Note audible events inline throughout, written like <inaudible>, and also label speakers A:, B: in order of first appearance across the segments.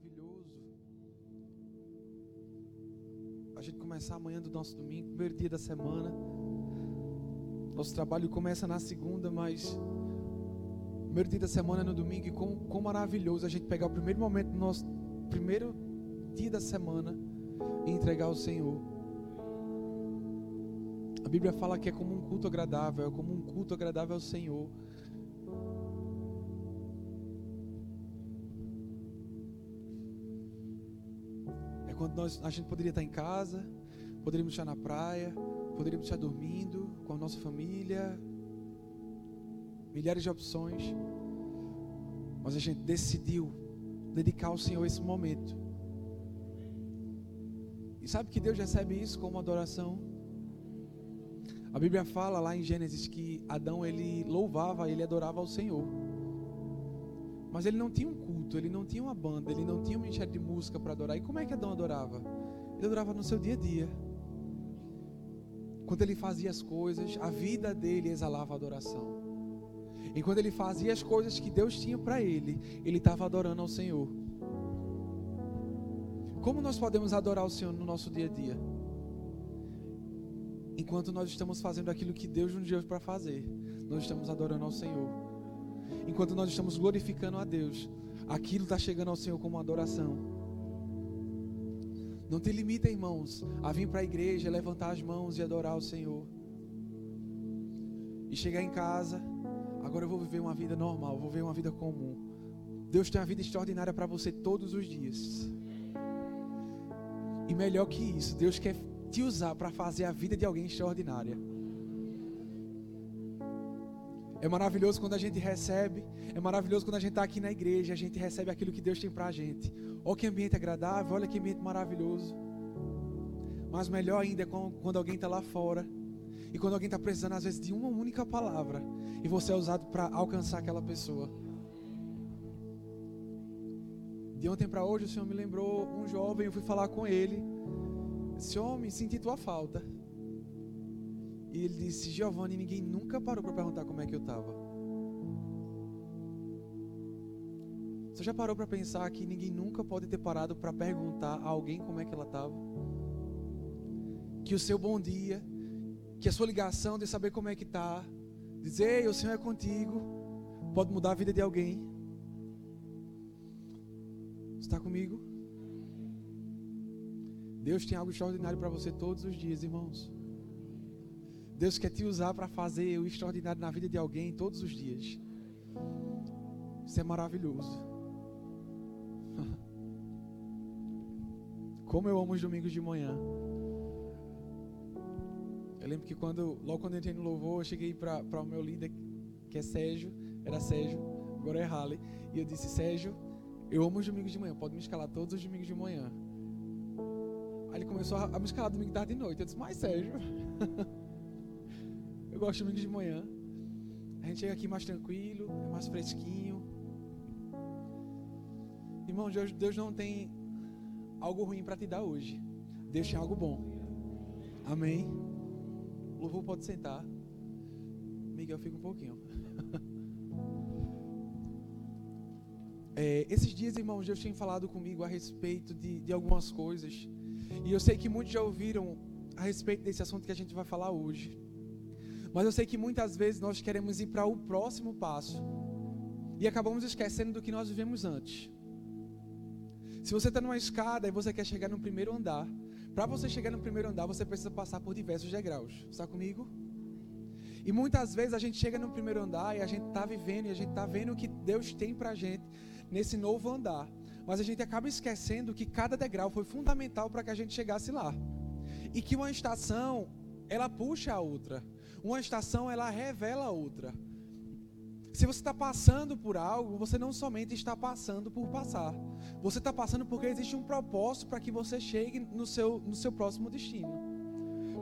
A: maravilhoso a gente começar amanhã do nosso domingo, primeiro dia da semana. Nosso trabalho começa na segunda, mas primeiro dia da semana é no domingo e quão, quão maravilhoso a gente pegar o primeiro momento do nosso primeiro dia da semana e entregar ao Senhor. A Bíblia fala que é como um culto agradável, é como um culto agradável ao Senhor. Quando nós, a gente poderia estar em casa, poderíamos estar na praia, poderíamos estar dormindo com a nossa família, milhares de opções, mas a gente decidiu dedicar ao Senhor esse momento. E sabe que Deus recebe isso como adoração? A Bíblia fala lá em Gênesis que Adão ele louvava, ele adorava ao Senhor. Mas ele não tinha um culto, ele não tinha uma banda, ele não tinha um ministério de música para adorar. E como é que Adão adorava? Ele adorava no seu dia a dia. Quando ele fazia as coisas, a vida dele exalava adoração. Enquanto ele fazia as coisas que Deus tinha para ele, ele estava adorando ao Senhor. Como nós podemos adorar o Senhor no nosso dia a dia? Enquanto nós estamos fazendo aquilo que Deus nos deu para fazer, nós estamos adorando ao Senhor. Enquanto nós estamos glorificando a Deus, aquilo está chegando ao Senhor como adoração. Não te limita, irmãos, a vir para a igreja, levantar as mãos e adorar o Senhor. E chegar em casa, agora eu vou viver uma vida normal, vou viver uma vida comum. Deus tem uma vida extraordinária para você todos os dias. E melhor que isso, Deus quer te usar para fazer a vida de alguém extraordinária. É maravilhoso quando a gente recebe, é maravilhoso quando a gente está aqui na igreja, a gente recebe aquilo que Deus tem para a gente. Olha que ambiente agradável, olha que ambiente maravilhoso. Mas melhor ainda é quando alguém está lá fora e quando alguém está precisando, às vezes, de uma única palavra e você é usado para alcançar aquela pessoa. De ontem para hoje, o Senhor me lembrou um jovem, eu fui falar com ele. Esse homem, senti tua falta. E ele disse: Giovanni, ninguém nunca parou para perguntar como é que eu estava. Você já parou para pensar que ninguém nunca pode ter parado para perguntar a alguém como é que ela estava? Que o seu bom dia, que a sua ligação de saber como é que está, dizer, ei, o Senhor é contigo, pode mudar a vida de alguém. Está comigo? Deus tem algo extraordinário para você todos os dias, irmãos. Deus quer te usar para fazer o extraordinário na vida de alguém todos os dias. Isso é maravilhoso. <laughs> Como eu amo os domingos de manhã. Eu lembro que quando, logo quando eu entrei no louvor, eu cheguei para o meu líder, que é Sérgio, era Sérgio, agora é Halley, e eu disse, Sérgio, eu amo os domingos de manhã, pode me escalar todos os domingos de manhã. Aí ele começou a, a me escalar domingo tarde e noite. Eu disse, mas Sérgio, <laughs> gosto de domingos de manhã. A gente chega aqui mais tranquilo, é mais fresquinho. Irmão, Deus, Deus não tem algo ruim para te dar hoje. Deus tem algo bom. Amém. O louvor pode sentar. Miguel, fica um pouquinho. <laughs> É, esses dias, irmãos, Deus tem falado comigo a respeito de, de algumas coisas. E eu sei que muitos já ouviram a respeito desse assunto que a gente vai falar hoje. Mas eu sei que muitas vezes nós queremos ir para o próximo passo. E acabamos esquecendo do que nós vivemos antes. Se você está numa escada e você quer chegar no primeiro andar, para você chegar no primeiro andar, você precisa passar por diversos degraus. Está comigo? E muitas vezes a gente chega no primeiro andar e a gente está vivendo e a gente está vendo o que Deus tem para a gente nesse novo andar. Mas a gente acaba esquecendo que cada degrau foi fundamental para que a gente chegasse lá. E que uma estação, ela puxa a outra. Uma estação, ela revela a outra. Se você está passando por algo, você não somente está passando por passar. Você está passando porque existe um propósito para que você chegue no seu, no seu próximo destino.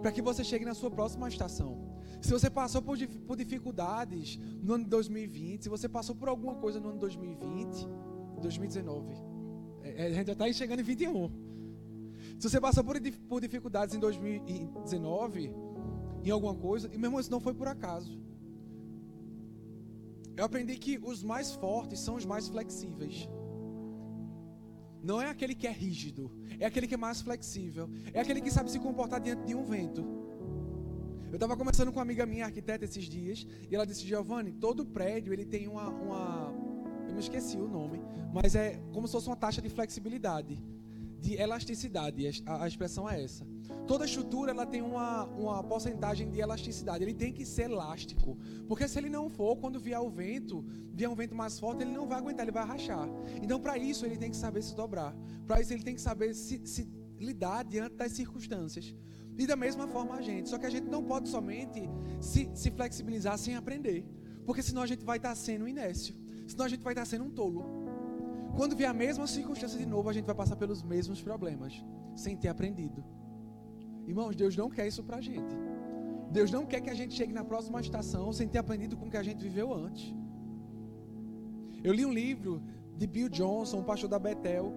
A: Para que você chegue na sua próxima estação. Se você passou por, por dificuldades no ano de 2020, se você passou por alguma coisa no ano de 2020, 2019, é, a gente já está chegando em 21. Se você passou por, por dificuldades em 2019, em alguma coisa, e mesmo isso não foi por acaso. Eu aprendi que os mais fortes são os mais flexíveis. não é aquele que é rígido, é aquele que é mais flexível, é aquele que sabe se comportar diante de um vento. Eu estava conversando com uma amiga minha, arquiteta, esses dias, e ela disse: Giovanni, todo prédio ele tem uma, uma. Eu me esqueci o nome, mas é como se fosse uma taxa de flexibilidade, de elasticidade, a, a expressão é essa. Toda estrutura ela tem uma, uma porcentagem de elasticidade, ele tem que ser elástico, porque se ele não for, quando vier o vento, vier um vento mais forte, ele não vai aguentar, ele vai rachar. Então, para isso, ele tem que saber se dobrar, para isso, ele tem que saber se, se lidar diante das circunstâncias. E da mesma forma a gente. Só que a gente não pode somente se, se flexibilizar sem aprender. Porque senão a gente vai estar sendo inércio. Senão a gente vai estar sendo um tolo. Quando vier a mesma circunstância de novo, a gente vai passar pelos mesmos problemas. Sem ter aprendido. Irmãos, Deus não quer isso pra gente. Deus não quer que a gente chegue na próxima estação sem ter aprendido com o que a gente viveu antes. Eu li um livro de Bill Johnson, um pastor da Bethel,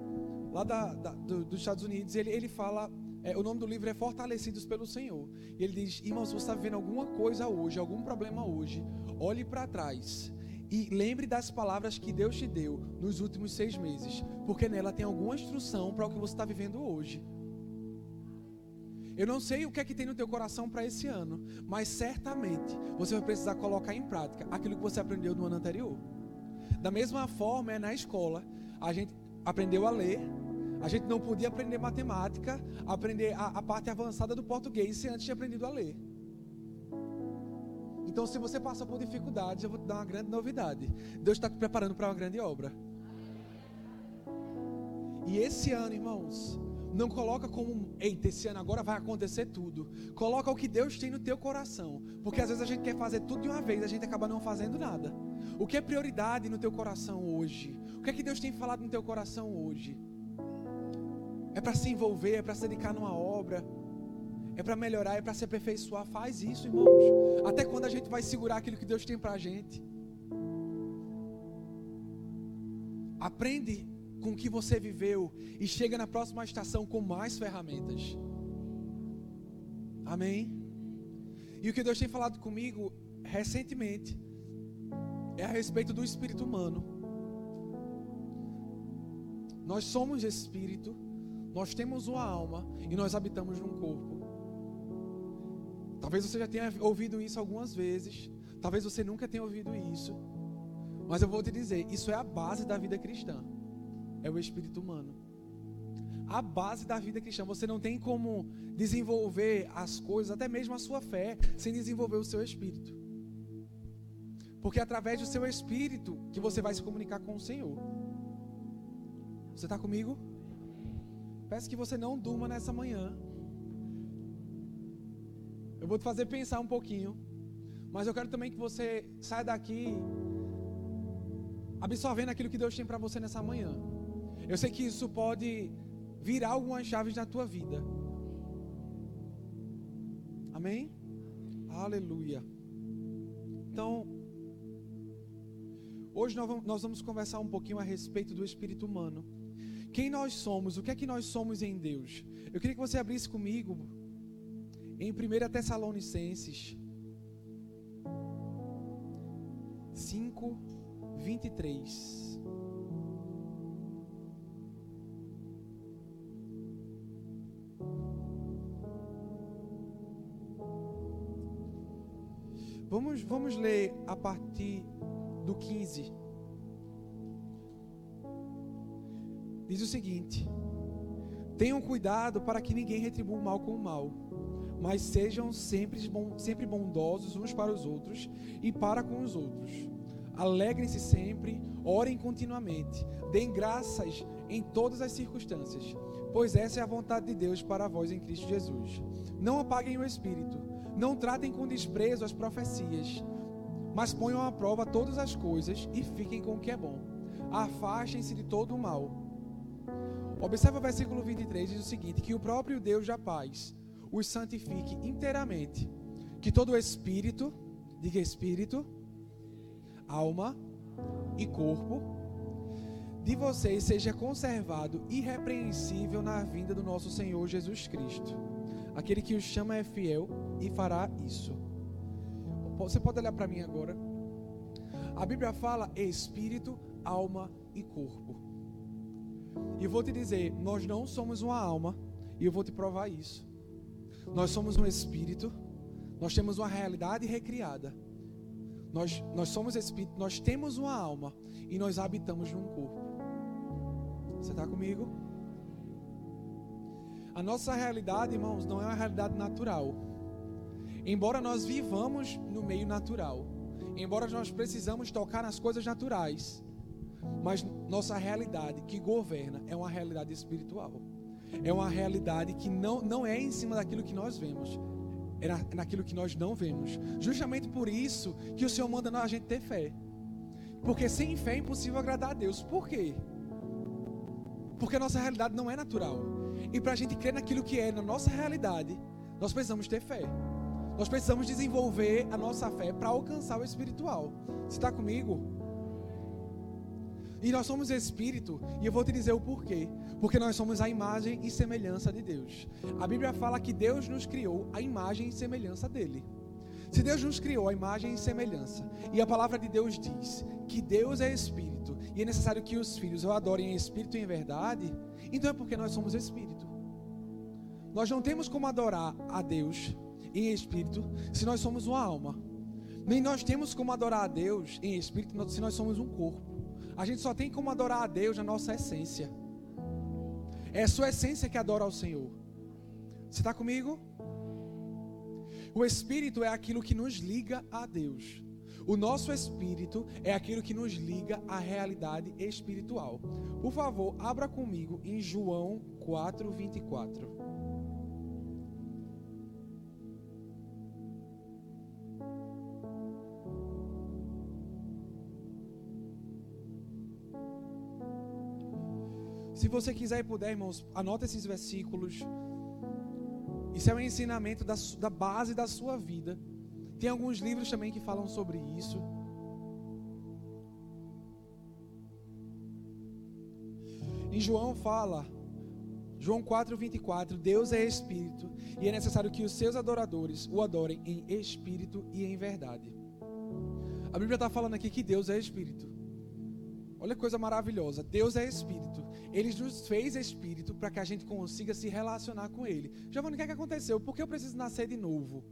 A: lá da, da, do, dos Estados Unidos. Ele, ele fala é, o nome do livro é Fortalecidos pelo Senhor. E ele diz: irmão, se você está vivendo alguma coisa hoje, algum problema hoje, olhe para trás e lembre das palavras que Deus te deu nos últimos seis meses, porque nela tem alguma instrução para o que você está vivendo hoje. Eu não sei o que é que tem no teu coração para esse ano, mas certamente você vai precisar colocar em prática aquilo que você aprendeu no ano anterior. Da mesma forma, é na escola, a gente aprendeu a ler, a gente não podia aprender matemática, aprender a, a parte avançada do português se antes tinha aprendido a ler. Então, se você passa por dificuldades, eu vou te dar uma grande novidade. Deus está te preparando para uma grande obra. E esse ano, irmãos, não coloca como, eita, esse ano agora vai acontecer tudo. Coloca o que Deus tem no teu coração. Porque às vezes a gente quer fazer tudo de uma vez, a gente acaba não fazendo nada. O que é prioridade no teu coração hoje? O que é que Deus tem falado no teu coração hoje? é para se envolver, é para se dedicar numa obra, é para melhorar, é para se aperfeiçoar. Faz isso, irmãos. Até quando a gente vai segurar aquilo que Deus tem para a gente? Aprende com o que você viveu e chega na próxima estação com mais ferramentas. Amém? E o que Deus tem falado comigo recentemente é a respeito do espírito humano. Nós somos espírito nós temos uma alma e nós habitamos num corpo. Talvez você já tenha ouvido isso algumas vezes, talvez você nunca tenha ouvido isso. Mas eu vou te dizer, isso é a base da vida cristã. É o espírito humano. A base da vida cristã. Você não tem como desenvolver as coisas, até mesmo a sua fé, sem desenvolver o seu espírito. Porque é através do seu espírito que você vai se comunicar com o Senhor. Você está comigo? Peço que você não durma nessa manhã. Eu vou te fazer pensar um pouquinho. Mas eu quero também que você saia daqui absorvendo aquilo que Deus tem para você nessa manhã. Eu sei que isso pode virar algumas chaves na tua vida. Amém? Aleluia. Então, hoje nós vamos, conversar um pouquinho a respeito do espírito humano quem nós somos, o que é que nós somos em Deus. Eu queria que você abrisse comigo em 1 Tessalonicenses 5, 23. Vamos, vamos ler a partir do 15. diz o seguinte: Tenham cuidado para que ninguém retribua o mal com o mal, mas sejam sempre, sempre bondosos uns para os outros e para com os outros. Alegrem-se sempre, orem continuamente, deem graças em todas as circunstâncias, pois essa é a vontade de Deus para vós em Cristo Jesus. Não apaguem o espírito, não tratem com desprezo as profecias, mas ponham à prova todas as coisas e fiquem com o que é bom. Afastem-se de todo o mal Observa o versículo 23, diz o seguinte: que o próprio Deus da paz os santifique inteiramente, que todo espírito, diga espírito, alma e corpo de vocês seja conservado irrepreensível na vinda do nosso Senhor Jesus Cristo. Aquele que os chama é fiel e fará isso. Você pode olhar para mim agora? A Bíblia fala espírito, alma e corpo. E vou te dizer, nós não somos uma alma, e eu vou te provar isso. Nós somos um espírito, nós temos uma realidade recriada. Nós, nós somos espírito, nós temos uma alma e nós habitamos num corpo. Você está comigo? A nossa realidade, irmãos, não é uma realidade natural. Embora nós vivamos no meio natural, embora nós precisamos tocar nas coisas naturais, mas nossa realidade que governa é uma realidade espiritual. É uma realidade que não, não é em cima daquilo que nós vemos, é na, naquilo que nós não vemos. Justamente por isso que o Senhor manda a gente ter fé. Porque sem fé é impossível agradar a Deus. Por quê? Porque a nossa realidade não é natural. E para a gente crer naquilo que é na nossa realidade, nós precisamos ter fé. Nós precisamos desenvolver a nossa fé para alcançar o espiritual. Você está comigo? E nós somos espírito, e eu vou te dizer o porquê. Porque nós somos a imagem e semelhança de Deus. A Bíblia fala que Deus nos criou a imagem e semelhança dele. Se Deus nos criou a imagem e semelhança, e a palavra de Deus diz que Deus é espírito, e é necessário que os filhos o adorem em espírito e em verdade, então é porque nós somos espírito. Nós não temos como adorar a Deus em espírito se nós somos uma alma. Nem nós temos como adorar a Deus em espírito se nós somos um corpo. A gente só tem como adorar a Deus na nossa essência. É a sua essência que adora ao Senhor. Você está comigo? O Espírito é aquilo que nos liga a Deus. O nosso espírito é aquilo que nos liga à realidade espiritual. Por favor, abra comigo em João 4, 24. Se você quiser e puder, irmãos, anota esses versículos. Isso é um ensinamento da, da base da sua vida. Tem alguns livros também que falam sobre isso. Em João fala, João 4:24, Deus é espírito e é necessário que os seus adoradores o adorem em espírito e em verdade. A Bíblia está falando aqui que Deus é espírito. Olha que coisa maravilhosa. Deus é espírito. Ele nos fez espírito para que a gente consiga se relacionar com Ele. Giovanni, o que, é que aconteceu? Por que eu preciso nascer de novo?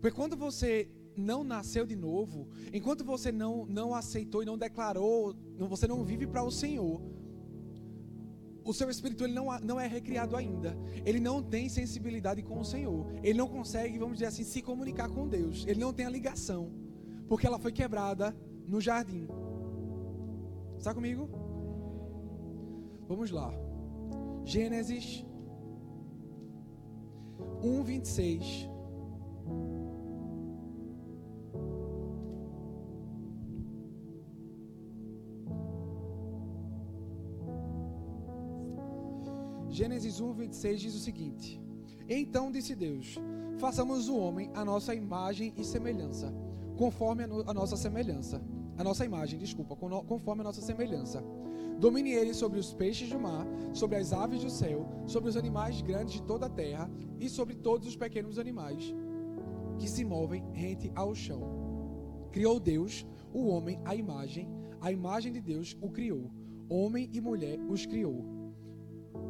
A: Porque quando você não nasceu de novo, enquanto você não, não aceitou e não declarou, você não vive para o Senhor, o seu espírito ele não, não é recriado ainda. Ele não tem sensibilidade com o Senhor. Ele não consegue, vamos dizer assim, se comunicar com Deus. Ele não tem a ligação. Porque ela foi quebrada no jardim. Está comigo? Vamos lá. Gênesis 1, 26. Gênesis 1, 26 diz o seguinte: Então disse Deus: Façamos o homem a nossa imagem e semelhança, conforme a, no, a nossa semelhança, a nossa imagem, desculpa, conforme a nossa semelhança Domine ele sobre os peixes do mar, sobre as aves do céu, sobre os animais grandes de toda a terra e sobre todos os pequenos animais que se movem rente ao chão. Criou Deus o homem à imagem, a imagem de Deus o criou. Homem e mulher os criou.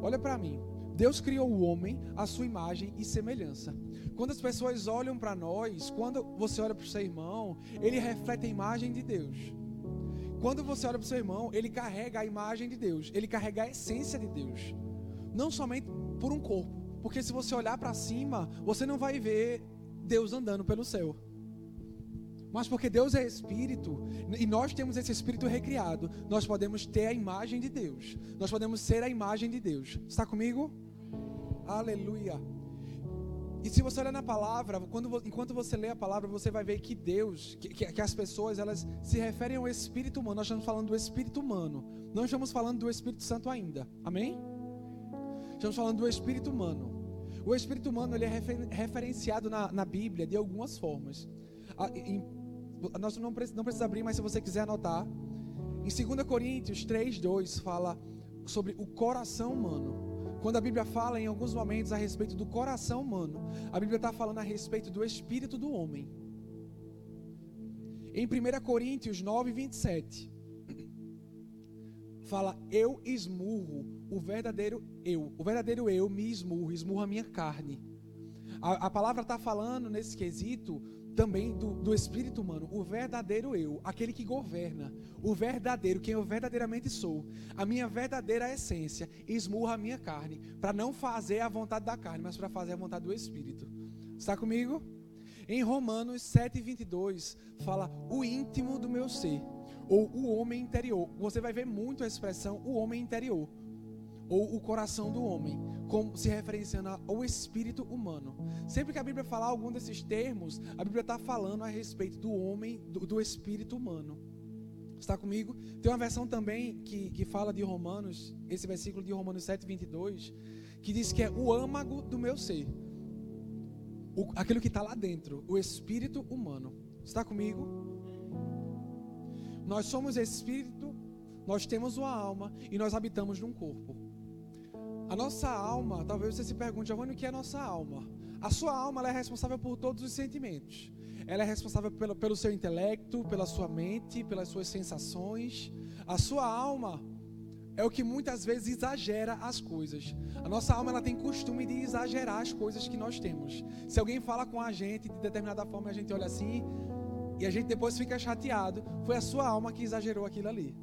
A: Olha para mim. Deus criou o homem à sua imagem e semelhança. Quando as pessoas olham para nós, quando você olha para o seu irmão, ele reflete a imagem de Deus. Quando você olha para o seu irmão, ele carrega a imagem de Deus, ele carrega a essência de Deus, não somente por um corpo, porque se você olhar para cima, você não vai ver Deus andando pelo céu. Mas porque Deus é espírito e nós temos esse espírito recriado, nós podemos ter a imagem de Deus. Nós podemos ser a imagem de Deus. Está comigo? Aleluia. E se você olhar na palavra, quando, enquanto você lê a palavra, você vai ver que Deus, que, que, que, as pessoas, elas se referem ao Espírito humano. Nós estamos falando do Espírito humano. Não estamos falando do Espírito Santo ainda. Amém? Estamos falando do Espírito humano. O Espírito humano ele é refer, referenciado na, na Bíblia de algumas formas. em, nós não, não precisa abrir, mas se você quiser anotar. Em 2 Coríntios 3, 2 fala sobre o coração humano. Quando a Bíblia fala em alguns momentos a respeito do coração humano, a Bíblia está falando a respeito do espírito do homem. Em 1 Coríntios 9, 27, fala: Eu esmurro o verdadeiro eu. O verdadeiro eu me esmurro, esmurro a minha carne. A, a palavra está falando nesse quesito também do, do espírito humano, o verdadeiro eu, aquele que governa, o verdadeiro, quem eu verdadeiramente sou, a minha verdadeira essência, esmurra a minha carne, para não fazer a vontade da carne, mas para fazer a vontade do espírito. Está comigo? Em Romanos 7,22 fala o íntimo do meu ser, ou o homem interior. Você vai ver muito a expressão o homem interior ou o coração do homem, como se referenciando ao espírito humano. Sempre que a Bíblia falar algum desses termos, a Bíblia está falando a respeito do homem, do, do, espírito humano. Está comigo? Tem uma versão também que, que fala de Romanos, esse versículo de Romanos 7, 22, que diz que é o âmago do meu ser. O, aquilo que está lá dentro, o espírito humano. Está comigo? Nós somos espírito, nós temos uma alma e nós habitamos num corpo. A nossa alma, talvez você se pergunte, Giovanni, o que é a nossa alma? A sua alma é responsável por todos os sentimentos. Ela é responsável pelo, pelo seu intelecto, pela sua mente, pelas suas sensações. A sua alma é o que muitas vezes exagera as coisas. A nossa alma ela tem costume de exagerar as coisas que nós temos. Se alguém fala com a gente de determinada forma, a gente olha assim e a gente depois fica chateado. Foi a sua alma que exagerou aquilo ali.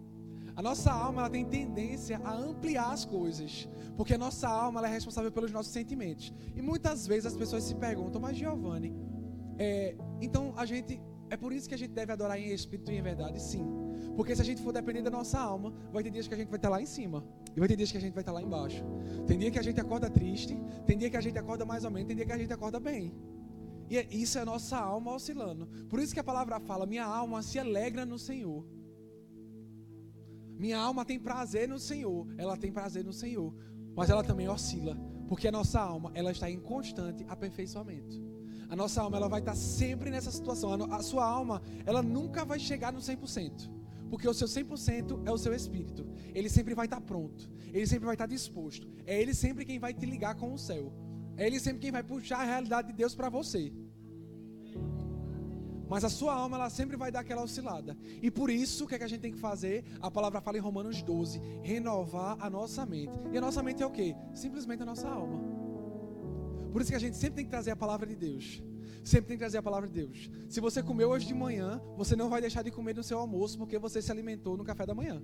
A: A nossa alma ela tem tendência a ampliar as coisas, porque a nossa alma ela é responsável pelos nossos sentimentos. E muitas vezes as pessoas se perguntam, mas Giovanni, é, então a gente é por isso que a gente deve adorar em espírito e em verdade, sim. Porque se a gente for depender da nossa alma, vai ter dias que a gente vai estar lá em cima. E vai ter dias que a gente vai estar lá embaixo. Tem dia que a gente acorda triste, tem dia que a gente acorda mais ou menos, tem dia que a gente acorda bem. E é, isso é a nossa alma oscilando. Por isso que a palavra fala: minha alma se alegra no Senhor. Minha alma tem prazer no Senhor, ela tem prazer no Senhor, mas ela também oscila, porque a nossa alma, ela está em constante aperfeiçoamento. A nossa alma, ela vai estar sempre nessa situação. A sua alma, ela nunca vai chegar no 100%, porque o seu 100% é o seu espírito. Ele sempre vai estar pronto, ele sempre vai estar disposto. É ele sempre quem vai te ligar com o céu. É ele sempre quem vai puxar a realidade de Deus para você. Mas a sua alma, ela sempre vai dar aquela oscilada. E por isso, o que, é que a gente tem que fazer? A palavra fala em Romanos 12: renovar a nossa mente. E a nossa mente é o que? Simplesmente a nossa alma. Por isso que a gente sempre tem que trazer a palavra de Deus. Sempre tem que trazer a palavra de Deus. Se você comeu hoje de manhã, você não vai deixar de comer no seu almoço porque você se alimentou no café da manhã.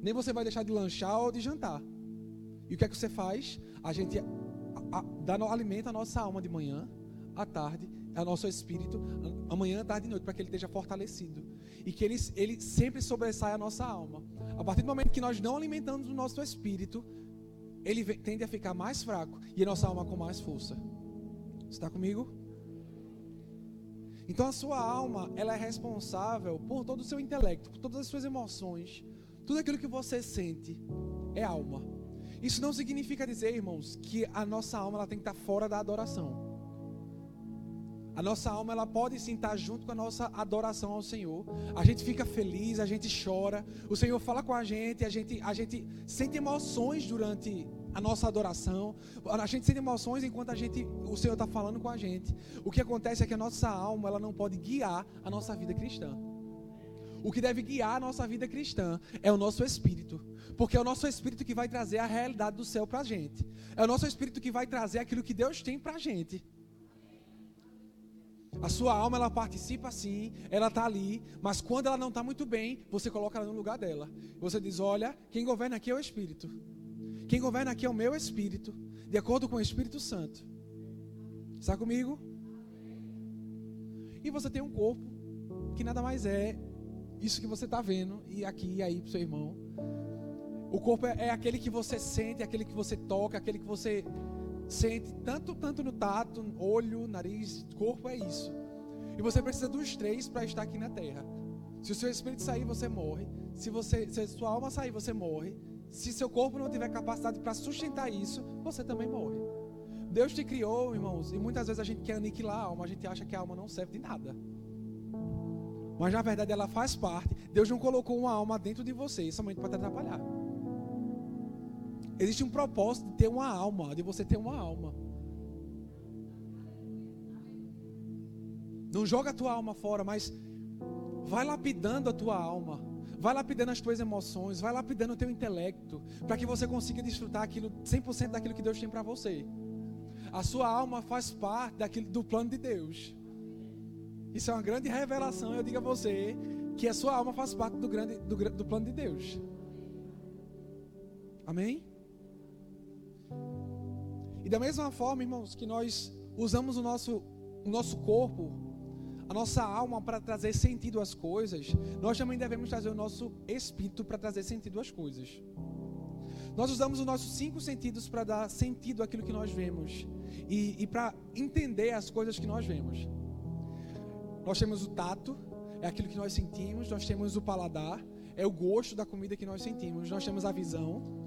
A: Nem você vai deixar de lanchar ou de jantar. E o que é que você faz? A gente dá, alimenta a nossa alma de manhã, à tarde ao nosso espírito, amanhã, tarde e noite, para que ele esteja fortalecido. E que ele, ele sempre sobressaia a nossa alma. A partir do momento que nós não alimentamos o nosso espírito, ele tende a ficar mais fraco e a nossa alma com mais força. Está comigo? Então a sua alma, ela é responsável por todo o seu intelecto, por todas as suas emoções, tudo aquilo que você sente é alma. Isso não significa dizer, irmãos, que a nossa alma ela tem que estar fora da adoração. A nossa alma ela pode sim estar junto com a nossa adoração ao Senhor. A gente fica feliz, a gente chora. O Senhor fala com a gente, a gente, a gente sente emoções durante a nossa adoração. A gente sente emoções enquanto a gente, o Senhor está falando com a gente. O que acontece é que a nossa alma ela não pode guiar a nossa vida cristã. O que deve guiar a nossa vida cristã é o nosso espírito. Porque é o nosso espírito que vai trazer a realidade do céu para a gente. É o nosso espírito que vai trazer aquilo que Deus tem para a gente. A sua alma ela participa sim, ela está ali, mas quando ela não está muito bem, você coloca ela no lugar dela. Você diz: Olha, quem governa aqui é o Espírito. Quem governa aqui é o meu Espírito, de acordo com o Espírito Santo. Está comigo? E você tem um corpo que nada mais é isso que você está vendo, e aqui e aí para o seu irmão. O corpo é, é aquele que você sente, é aquele que você toca, aquele que você sente tanto, tanto no tato, olho, nariz, corpo, é isso. E você precisa dos três para estar aqui na terra. Se o seu espírito sair, você morre. Se, você, se a sua alma sair, você morre. Se seu corpo não tiver capacidade para sustentar isso, você também morre. Deus te criou, irmãos, e muitas vezes a gente quer aniquilar a alma, a gente acha que a alma não serve de nada. Mas na verdade ela faz parte. Deus não colocou uma alma dentro de você somente para te atrapalhar. Existe um propósito de ter uma alma, de você ter uma alma. Não joga a tua alma fora, mas vai lapidando a tua alma. Vai lapidando as tuas emoções, vai lapidando o teu intelecto, para que você consiga desfrutar aquilo 100% daquilo que Deus tem para você. A sua alma faz parte daquilo do plano de Deus. Isso é uma grande revelação. Eu digo a você que a sua alma faz parte do, grande, do, do plano de Deus. Amém? E da mesma forma, irmãos, que nós usamos o nosso, o nosso corpo, a nossa alma para trazer sentido às coisas, nós também devemos trazer o nosso espírito para trazer sentido às coisas. Nós usamos os nossos cinco sentidos para dar sentido àquilo que nós vemos e, e para entender as coisas que nós vemos. Nós temos o tato, é aquilo que nós sentimos, nós temos o paladar, é o gosto da comida que nós sentimos, nós temos a visão,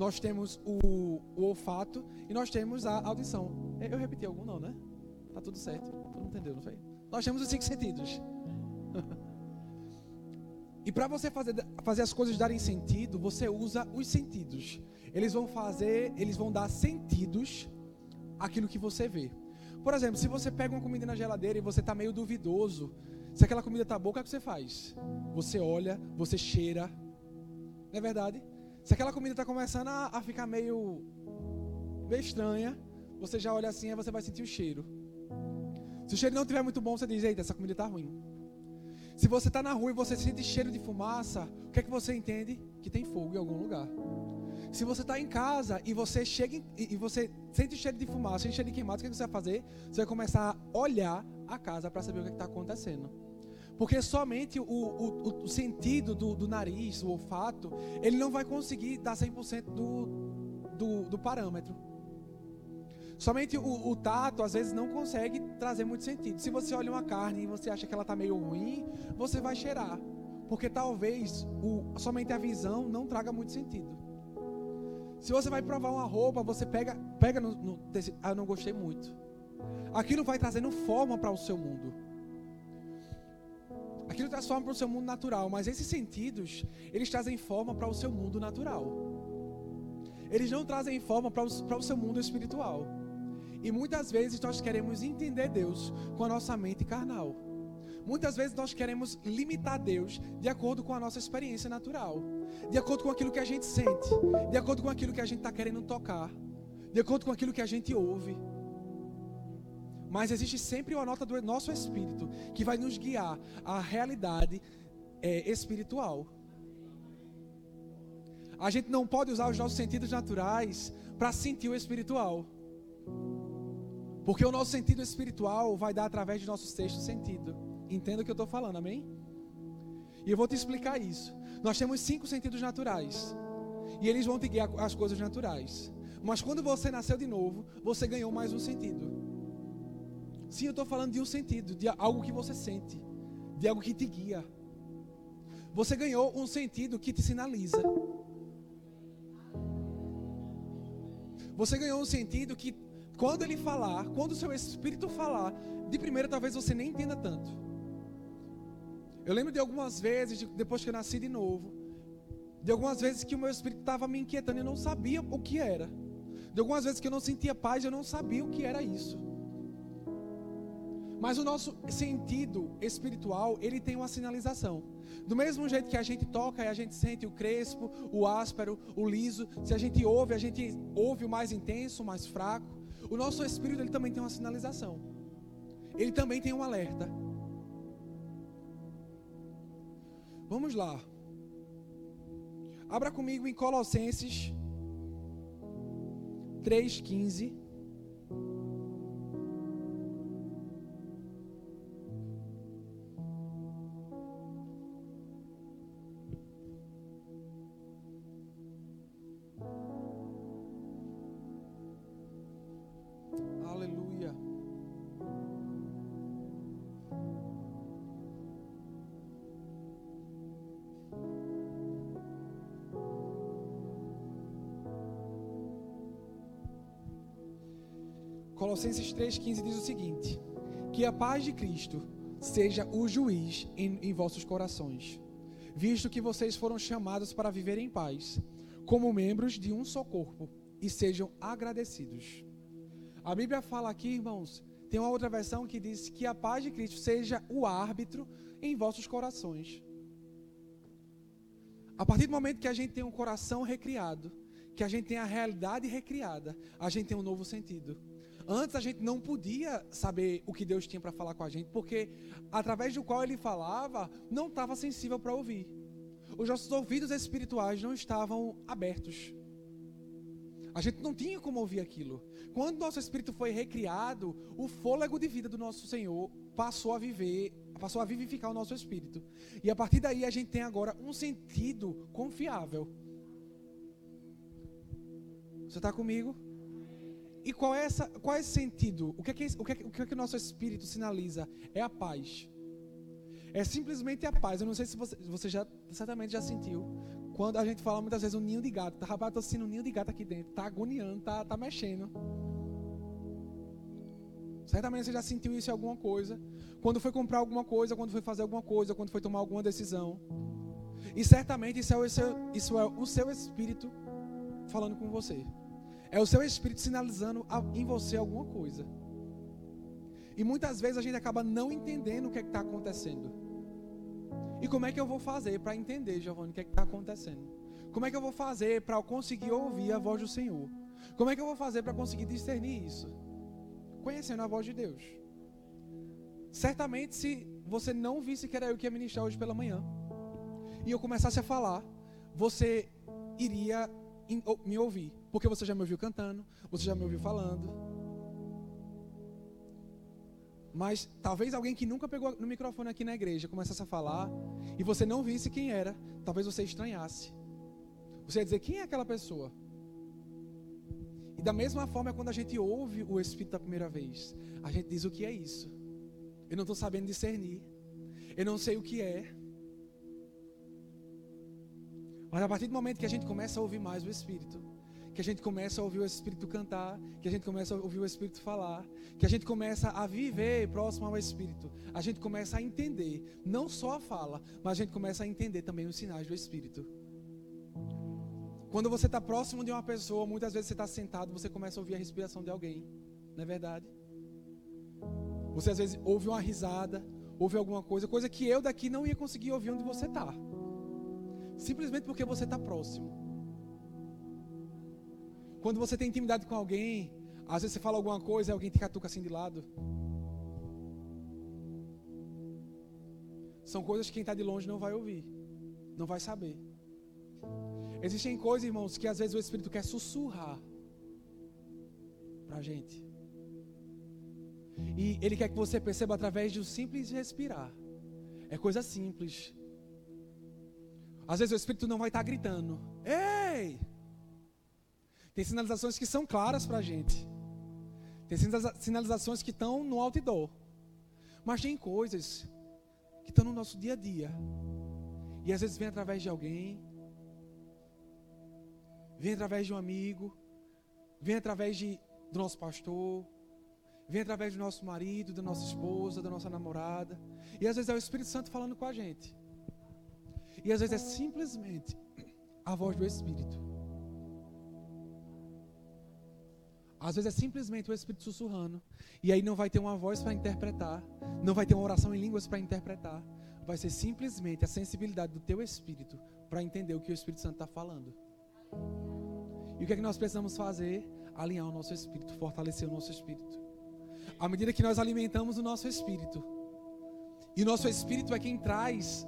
A: nós temos o, o olfato e nós temos a audição. Eu repeti algum não, né? Tá tudo certo. Todo mundo entendeu, não foi? Nós temos os cinco sentidos. <laughs> e para você fazer, fazer as coisas darem sentido, você usa os sentidos. Eles vão fazer, eles vão dar sentidos àquilo que você vê. Por exemplo, se você pega uma comida na geladeira e você está meio duvidoso, se aquela comida está boa, o que, é que você faz? Você olha, você cheira. Não é verdade? Se aquela comida está começando a, a, ficar meio, meio estranha, você já olha assim e você vai sentir o cheiro. Se o cheiro não estiver muito bom, você diz: Eita, essa comida está ruim. Se você está na rua e você sente cheiro de fumaça, o que é que você entende? Que tem fogo em algum lugar. Se você está em casa e você chega e você sente cheiro de fumaça, sente cheiro de queimado, o que, é que você vai fazer? Você vai começar a olhar a casa para saber o que é está acontecendo. Porque somente o, o, o sentido do, do, nariz, o olfato, ele não vai conseguir dar 100% do, do, do parâmetro. Somente o, o, tato, às vezes, não consegue trazer muito sentido. Se você olha uma carne e você acha que ela está meio ruim, você vai cheirar. Porque talvez o, somente a visão não traga muito sentido. Se você vai provar uma roupa, você pega, pega no, no ah, eu não gostei muito. Aquilo vai trazendo forma para o seu mundo. Aquilo traz forma para o seu mundo natural, mas esses sentidos, eles trazem forma para o seu mundo natural. Eles não trazem forma para o, para o seu mundo espiritual. E muitas vezes nós queremos entender Deus com a nossa mente carnal. Muitas vezes nós queremos limitar Deus de acordo com a nossa experiência natural, de acordo com aquilo que a gente sente, de acordo com aquilo que a gente está querendo tocar, de acordo com aquilo que a gente ouve. Mas existe sempre uma nota do nosso espírito que vai nos guiar à realidade é, espiritual. A gente não pode usar os nossos sentidos naturais para sentir o espiritual. Porque o nosso sentido espiritual vai dar através do nosso sexto sentido. Entenda o que eu estou falando, amém? E eu vou te explicar isso. Nós temos cinco sentidos naturais. E eles vão te guiar às coisas naturais. Mas quando você nasceu de novo, você ganhou mais um sentido. Sim, eu estou falando de um sentido, de algo que você sente, de algo que te guia. Você ganhou um sentido que te sinaliza. Você ganhou um sentido que, quando ele falar, quando o seu espírito falar, de primeira talvez você nem entenda tanto. Eu lembro de algumas vezes, depois que eu nasci de novo, de algumas vezes que o meu espírito estava me inquietando e eu não sabia o que era. De algumas vezes que eu não sentia paz eu não sabia o que era isso. Mas o nosso sentido espiritual, ele tem uma sinalização. Do mesmo jeito que a gente toca e a gente sente o crespo, o áspero, o liso, se a gente ouve, a gente ouve o mais intenso, o mais fraco. O nosso espírito ele também tem uma sinalização. Ele também tem um alerta. Vamos lá. Abra comigo em Colossenses 3:15. Colossenses 3,15 diz o seguinte: Que a paz de Cristo seja o juiz em, em vossos corações, visto que vocês foram chamados para viver em paz, como membros de um só corpo, e sejam agradecidos. A Bíblia fala aqui, irmãos, tem uma outra versão que diz que a paz de Cristo seja o árbitro em vossos corações. A partir do momento que a gente tem um coração recriado, que a gente tem a realidade recriada, a gente tem um novo sentido. Antes a gente não podia saber o que Deus tinha para falar com a gente, porque através do qual ele falava, não estava sensível para ouvir. Os nossos ouvidos espirituais não estavam abertos. A gente não tinha como ouvir aquilo. Quando nosso espírito foi recriado, o fôlego de vida do nosso Senhor passou a viver, passou a vivificar o nosso espírito. E a partir daí a gente tem agora um sentido confiável. Você está comigo? E qual é, essa, qual é esse sentido? O que é que, o, que é, o que é que o nosso espírito sinaliza? É a paz. É simplesmente a paz. Eu não sei se você, você já certamente já sentiu. Quando a gente fala muitas vezes um ninho de gato. Tá, rapaz, tô sentindo um ninho de gato aqui dentro. Tá agoniando, tá, tá mexendo. Certamente você já sentiu isso em alguma coisa. Quando foi comprar alguma coisa, quando foi fazer alguma coisa, quando foi tomar alguma decisão. E certamente isso é o seu, isso é o seu espírito falando com você. É o seu espírito sinalizando em você alguma coisa. E muitas vezes a gente acaba não entendendo o que é está acontecendo. E como é que eu vou fazer para entender, Giovanni, o que é está acontecendo? Como é que eu vou fazer para conseguir ouvir a voz do Senhor? Como é que eu vou fazer para conseguir discernir isso? Conhecendo a voz de Deus. Certamente, se você não visse que era eu que ia ministrar hoje pela manhã, e eu começasse a falar, você iria me ouvir. Porque você já me ouviu cantando, você já me ouviu falando. Mas talvez alguém que nunca pegou no microfone aqui na igreja começasse a falar e você não visse quem era, talvez você estranhasse. Você ia dizer: quem é aquela pessoa? E da mesma forma, é quando a gente ouve o Espírito da primeira vez, a gente diz: o que é isso? Eu não estou sabendo discernir. Eu não sei o que é. Mas a partir do momento que a gente começa a ouvir mais o Espírito, que a gente começa a ouvir o Espírito cantar, que a gente começa a ouvir o Espírito falar, que a gente começa a viver próximo ao Espírito, a gente começa a entender, não só a fala, mas a gente começa a entender também os sinais do Espírito. Quando você está próximo de uma pessoa, muitas vezes você está sentado, você começa a ouvir a respiração de alguém, não é verdade? Você às vezes ouve uma risada, ouve alguma coisa, coisa que eu daqui não ia conseguir ouvir onde você está. Simplesmente porque você está próximo. Quando você tem intimidade com alguém, às vezes você fala alguma coisa e alguém te catuca assim de lado. São coisas que quem está de longe não vai ouvir, não vai saber. Existem coisas, irmãos, que às vezes o Espírito quer sussurrar para a gente. E Ele quer que você perceba através de um simples respirar. É coisa simples. Às vezes o Espírito não vai estar gritando. Ei! Tem sinalizações que são claras para a gente. Tem sinalizações que estão no outdoor. Mas tem coisas que estão no nosso dia a dia. E às vezes vem através de alguém. Vem através de um amigo. Vem através de, do nosso pastor. Vem através do nosso marido, da nossa esposa, da nossa namorada. E às vezes é o Espírito Santo falando com a gente. E às vezes é simplesmente a voz do Espírito. Às vezes é simplesmente o Espírito sussurrando. E aí não vai ter uma voz para interpretar. Não vai ter uma oração em línguas para interpretar. Vai ser simplesmente a sensibilidade do teu Espírito para entender o que o Espírito Santo está falando. E o que é que nós precisamos fazer? Alinhar o nosso espírito, fortalecer o nosso espírito. À medida que nós alimentamos o nosso espírito, e o nosso espírito é quem traz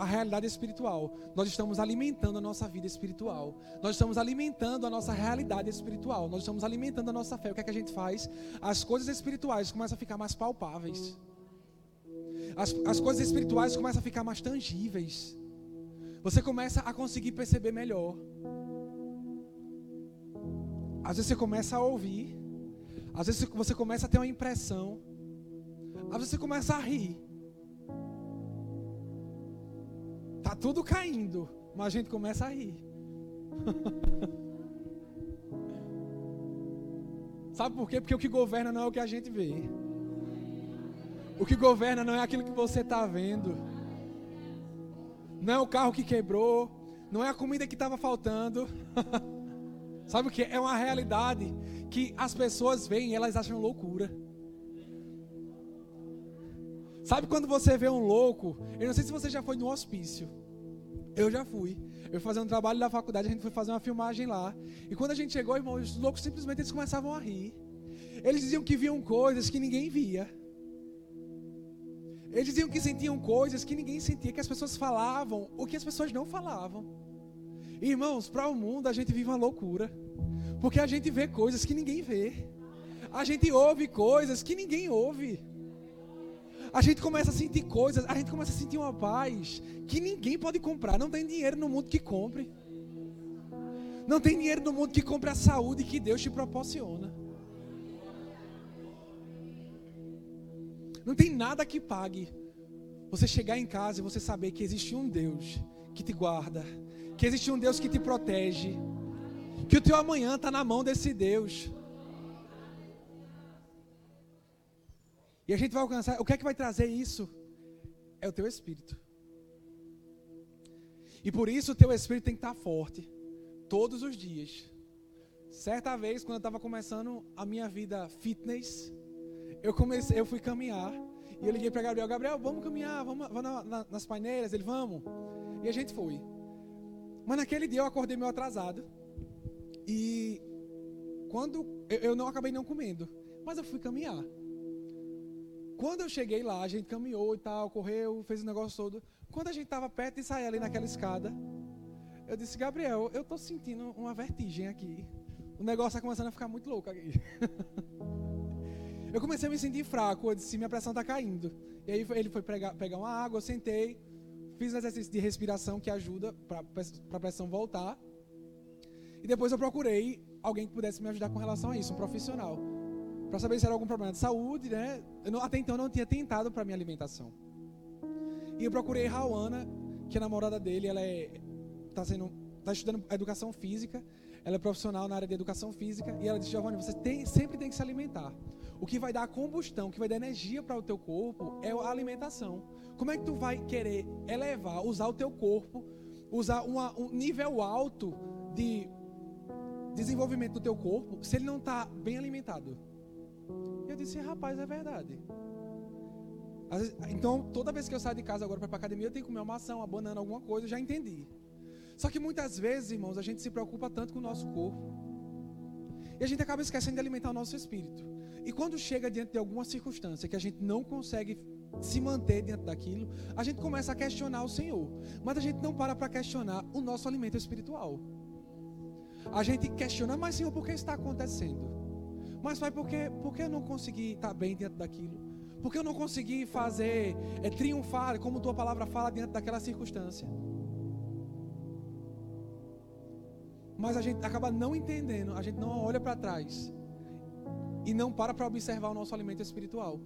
A: a realidade espiritual. Nós estamos alimentando a nossa vida espiritual. Nós estamos alimentando a nossa realidade espiritual. Nós estamos alimentando a nossa fé. O que é que a gente faz? As coisas espirituais começam a ficar mais palpáveis. As, as coisas espirituais começam a ficar mais tangíveis. Você começa a conseguir perceber melhor. Às vezes você começa a ouvir. Às vezes você começa a ter uma impressão. Às vezes você começa a rir. Tá tudo caindo, mas a gente começa a rir. <laughs> Sabe por quê? Porque o que governa não é o que a gente vê. O que governa não é aquilo que você está vendo. Não é o carro que quebrou. Não é a comida que estava faltando. <laughs> Sabe o que? É uma realidade que as pessoas veem e elas acham loucura. Sabe quando você vê um louco? Eu não sei se você já foi no hospício. Eu já fui. Eu fazer um trabalho da faculdade, a gente foi fazer uma filmagem lá. E quando a gente chegou, irmão, os loucos simplesmente eles começavam a rir. Eles diziam que viam coisas que ninguém via. Eles diziam que sentiam coisas que ninguém sentia, que as pessoas falavam o que as pessoas não falavam. Irmãos, para o mundo a gente vive uma loucura. Porque a gente vê coisas que ninguém vê. A gente ouve coisas que ninguém ouve. A gente começa a sentir coisas, a gente começa a sentir uma paz que ninguém pode comprar. Não tem dinheiro no mundo que compre. Não tem dinheiro no mundo que compre a saúde que Deus te proporciona. Não tem nada que pague você chegar em casa e você saber que existe um Deus que te guarda, que existe um Deus que te protege, que o teu amanhã está na mão desse Deus. E a gente vai alcançar. O que é que vai trazer isso? É o teu espírito. E por isso o teu espírito tem que estar forte todos os dias. Certa vez, quando eu estava começando a minha vida fitness, eu comecei, eu fui caminhar e eu liguei para Gabriel, Gabriel, vamos caminhar, vamos, vamos na, na, nas paineiras, ele vamos. E a gente foi. Mas naquele dia eu acordei meio atrasado. E quando eu, eu não acabei não comendo, mas eu fui caminhar. Quando eu cheguei lá, a gente caminhou e tal, correu, fez o negócio todo. Quando a gente estava perto de sair ali naquela escada, eu disse, Gabriel, eu estou sentindo uma vertigem aqui. O negócio está começando a ficar muito louco aqui. <laughs> Eu comecei a me sentir fraco, eu disse, minha pressão está caindo. E aí ele foi pegar, uma água, eu sentei, fiz um exercício de respiração que ajuda para a pressão voltar. E depois eu procurei alguém que pudesse me ajudar com relação a isso, um profissional. Para saber se era algum problema de saúde, né? Não, até então eu não tinha tentado para minha alimentação. E eu procurei Rauana, que é namorada dele, ela é tá sendo tá estudando educação física, ela é profissional na área de educação física e ela disse: "Giovanni, você tem, sempre tem que se alimentar. O que vai dar combustão, o que vai dar energia para o teu corpo é a alimentação. Como é que tu vai querer elevar, usar o teu corpo, usar uma, um nível alto de desenvolvimento do teu corpo se ele não está bem alimentado? E eu disse, rapaz, é verdade. Então, toda vez que eu saio de casa agora para ir para academia, eu tenho que comer uma maçã, uma banana, alguma coisa, já entendi. Só que muitas vezes, irmãos, a gente se preocupa tanto com o nosso corpo. E a gente acaba esquecendo de alimentar o nosso espírito. E quando chega diante de alguma circunstância que a gente não consegue se manter diante daquilo, a gente começa a questionar o Senhor. Mas a gente não para para questionar o nosso alimento espiritual. A gente questiona, mas Senhor, por que está acontecendo? Mas vai porque, porque eu não consegui estar bem diante daquilo? Porque eu não consegui fazer, é, triunfar, como tua palavra fala, diante daquela circunstância? Mas a gente acaba não entendendo, a gente não olha para trás e não para para observar o nosso alimento espiritual.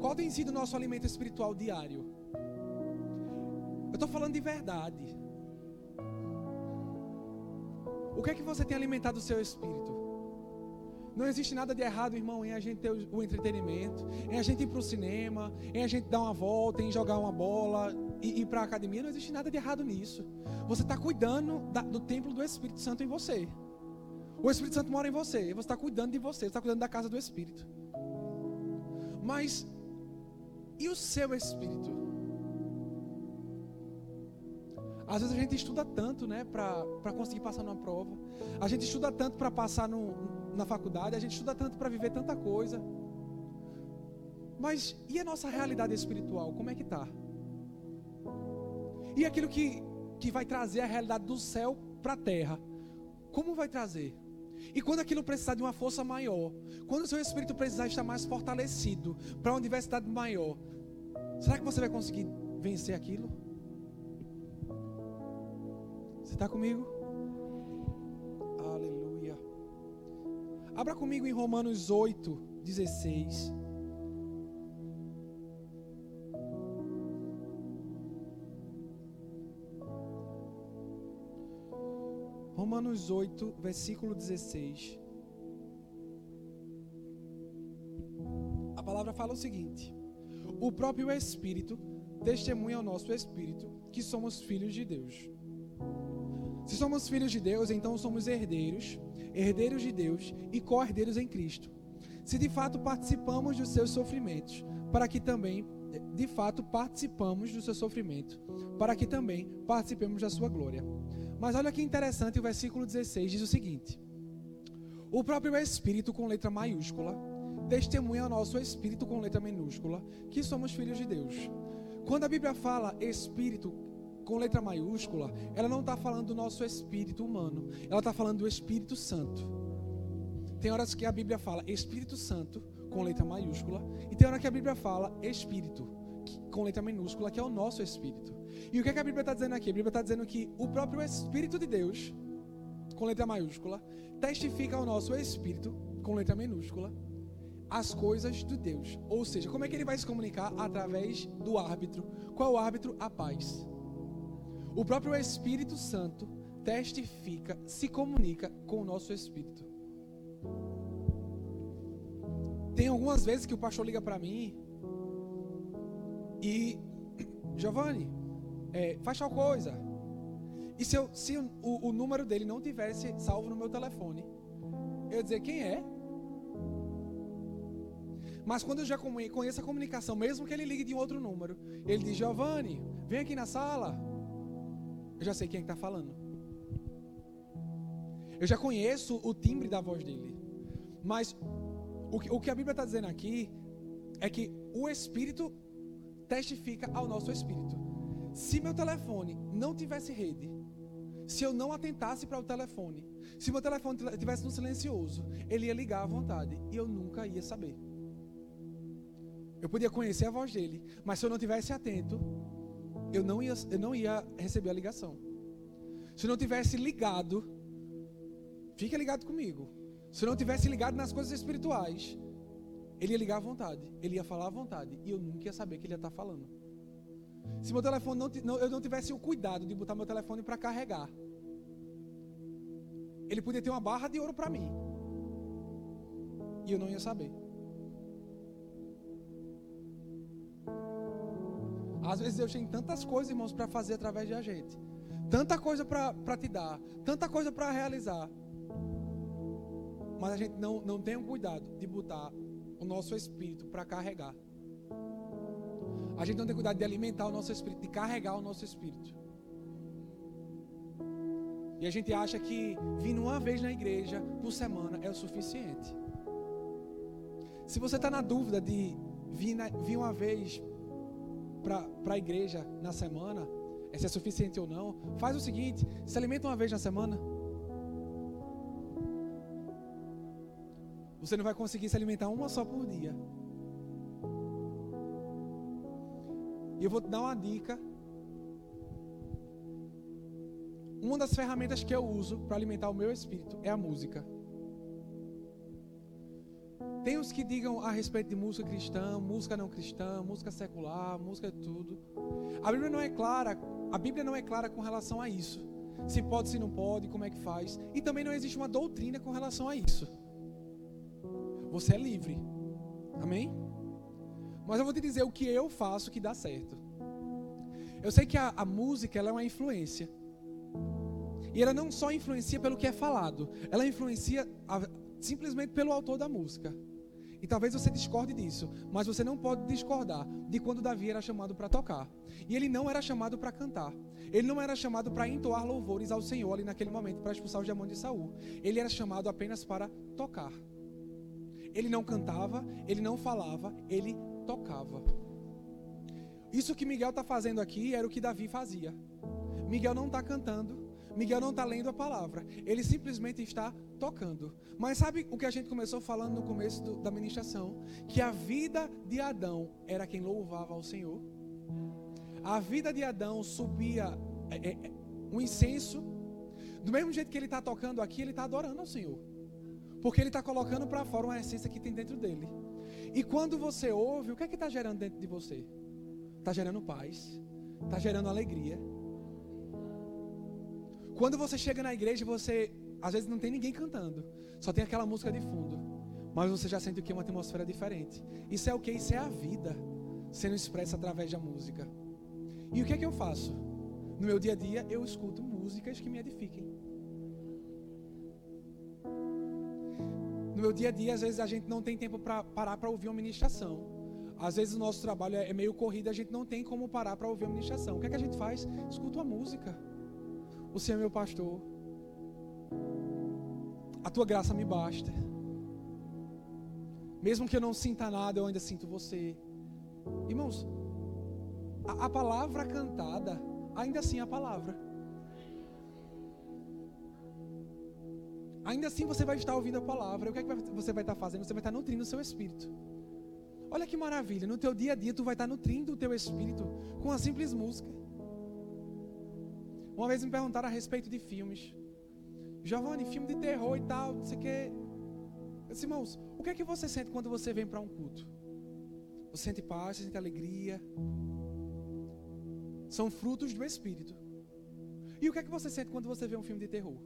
A: Qual tem sido o nosso alimento espiritual diário? Eu estou falando de verdade. O que é que você tem alimentado o seu espírito? Não existe nada de errado, irmão, em a gente ter o entretenimento, em a gente ir para o cinema, em a gente dar uma volta, em jogar uma bola, e ir para a academia. Não existe nada de errado nisso. Você está cuidando da, do templo do Espírito Santo em você. O Espírito Santo mora em você. Você está cuidando de você. Você está cuidando da casa do Espírito. Mas e o seu Espírito? Às vezes a gente estuda tanto, né, para conseguir passar numa prova. A gente estuda tanto para passar no, na faculdade. A gente estuda tanto para viver tanta coisa. Mas e a nossa realidade espiritual? Como é que está? E aquilo que, que vai trazer a realidade do céu para a terra? Como vai trazer? E quando aquilo precisar de uma força maior, quando o seu espírito precisar estar mais fortalecido para uma diversidade maior, será que você vai conseguir vencer aquilo? Você está comigo? Aleluia. Abra comigo em Romanos 8, 16. Romanos 8, versículo 16. A palavra fala o seguinte: O próprio Espírito testemunha ao nosso espírito que somos filhos de Deus. Se somos filhos de Deus, então somos herdeiros, herdeiros de Deus e co-herdeiros em Cristo. Se de fato participamos dos seus sofrimentos, para que também de fato participamos do seu sofrimento, para que também participemos da sua glória. Mas olha que interessante, o versículo 16 diz o seguinte: O próprio Espírito com letra maiúscula testemunha ao nosso espírito com letra minúscula que somos filhos de Deus. Quando a Bíblia fala espírito com letra maiúscula, ela não está falando do nosso espírito humano, ela está falando do Espírito Santo. Tem horas que a Bíblia fala Espírito Santo com letra maiúscula, e tem hora que a Bíblia fala Espírito com letra minúscula, que é o nosso espírito. E o que, é que a Bíblia está dizendo aqui? A Bíblia está dizendo que o próprio Espírito de Deus, com letra maiúscula, testifica ao nosso espírito, com letra minúscula, as coisas de Deus. Ou seja, como é que ele vai se comunicar? Através do árbitro. Qual é o árbitro? A paz. O próprio Espírito Santo testifica, se comunica com o nosso espírito. Tem algumas vezes que o pastor liga para mim e <clears throat> Giovanni, é, faz tal coisa. E se, eu, se o, o, número dele não tivesse salvo no meu telefone, eu ia dizer quem é. Mas quando eu já conheço a comunicação, mesmo que ele ligue de um outro número, ele diz: Giovanni, vem aqui na sala. Eu já sei quem é está falando. Eu já conheço o timbre da voz dele. Mas o que, o que a Bíblia está dizendo aqui é que o Espírito testifica ao nosso espírito. Se meu telefone não tivesse rede, se eu não atentasse para o telefone, se meu telefone tivesse no silencioso, ele ia ligar à vontade e eu nunca ia saber. Eu podia conhecer a voz dele, mas se eu não tivesse atento, eu não ia, eu não ia receber a ligação. Se eu não tivesse ligado, fica ligado comigo. Se eu não tivesse ligado nas coisas espirituais, ele ia ligar à vontade, ele ia falar à vontade, e eu nunca ia saber que ele ia estar falando. Se meu telefone não, não eu não tivesse o cuidado de botar meu telefone para carregar, ele podia ter uma barra de ouro para mim, e eu não ia saber. Às vezes Deus tem tantas coisas, irmãos, para fazer através de a gente, tanta coisa para te dar, tanta coisa para realizar, mas a gente não, não tem o cuidado de botar o nosso espírito para carregar. A gente não tem cuidado de alimentar o nosso espírito, de carregar o nosso espírito. E a gente acha que vir uma vez na igreja por semana é o suficiente. Se você está na dúvida de vir, na, vir uma vez para a igreja na semana, se é suficiente ou não, faz o seguinte: se alimenta uma vez na semana. Você não vai conseguir se alimentar uma só por dia. E eu vou te dar uma dica. Uma das ferramentas que eu uso para alimentar o meu espírito é a música. Tem os que digam a respeito de música cristã, música não cristã, música secular, música tudo. A Bíblia não é clara, a Bíblia não é clara com relação a isso. Se pode, se não pode, como é que faz. E também não existe uma doutrina com relação a isso. Você é livre. Amém? Mas eu vou te dizer o que eu faço que dá certo. Eu sei que a, a música ela é uma influência. E ela não só influencia pelo que é falado, ela influencia a, simplesmente pelo autor da música. E talvez você discorde disso, mas você não pode discordar de quando Davi era chamado para tocar. E ele não era chamado para cantar. Ele não era chamado para entoar louvores ao Senhor ali naquele momento para expulsar os demônios de Saul. Ele era chamado apenas para tocar. Ele não cantava, ele não falava, ele tocava. Isso que Miguel está fazendo aqui era o que Davi fazia. Miguel não está cantando, Miguel não está lendo a palavra, ele simplesmente está tocando. Mas sabe o que a gente começou falando no começo do, da ministração? Que a vida de Adão era quem louvava ao Senhor. A vida de Adão subia é, é, um incenso. Do mesmo jeito que ele está tocando aqui, ele está adorando ao Senhor. Porque ele está colocando para fora uma essência que tem dentro dele. E quando você ouve, o que é que está gerando dentro de você? Está gerando paz, está gerando alegria. Quando você chega na igreja, você às vezes não tem ninguém cantando, só tem aquela música de fundo, mas você já sente o que é uma atmosfera diferente. Isso é o que? Isso é a vida sendo expressa através da música. E o que é que eu faço? No meu dia a dia, eu escuto músicas que me edifiquem. no meu dia a dia, às vezes a gente não tem tempo para parar para ouvir uma ministração. Às vezes o nosso trabalho é meio corrido, a gente não tem como parar para ouvir a ministração. O que é que a gente faz? Escuta a música. O Senhor é meu pastor. A tua graça me basta. Mesmo que eu não sinta nada, eu ainda sinto você. Irmãos, a, a palavra cantada, ainda assim é a palavra. Ainda assim você vai estar ouvindo a palavra. O que é que você vai estar fazendo? Você vai estar nutrindo o seu espírito. Olha que maravilha, no teu dia a dia tu vai estar nutrindo o teu espírito com uma simples música. Uma vez me perguntaram a respeito de filmes. Giovanni, filme de terror e tal, não sei o que. Disse, irmãos, o que é que você sente quando você vem para um culto? Você sente paz, você sente alegria. São frutos do Espírito. E o que é que você sente quando você vê um filme de terror?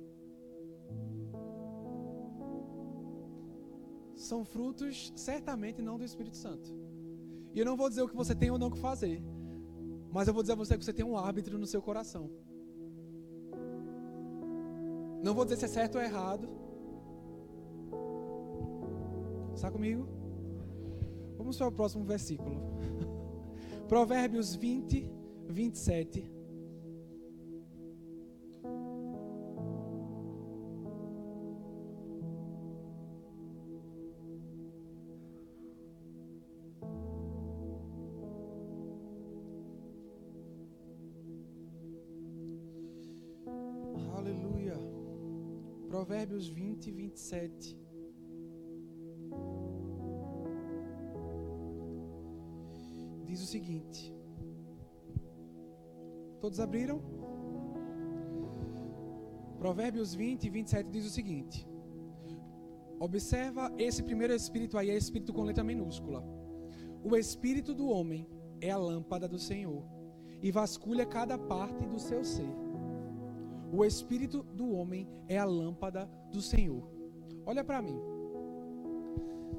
A: São frutos certamente não do Espírito Santo. E eu não vou dizer o que você tem ou não que fazer. Mas eu vou dizer a você que você tem um árbitro no seu coração. Não vou dizer se é certo ou errado. Está comigo? Vamos para o próximo versículo. <laughs> Provérbios 20, 27. 20 e 27. Diz o seguinte: Todos abriram? Provérbios 20 e 27 diz o seguinte: Observa esse primeiro espírito aí, é espírito com letra minúscula. O espírito do homem é a lâmpada do Senhor e vasculha cada parte do seu ser o espírito do homem é a lâmpada do Senhor. Olha para mim.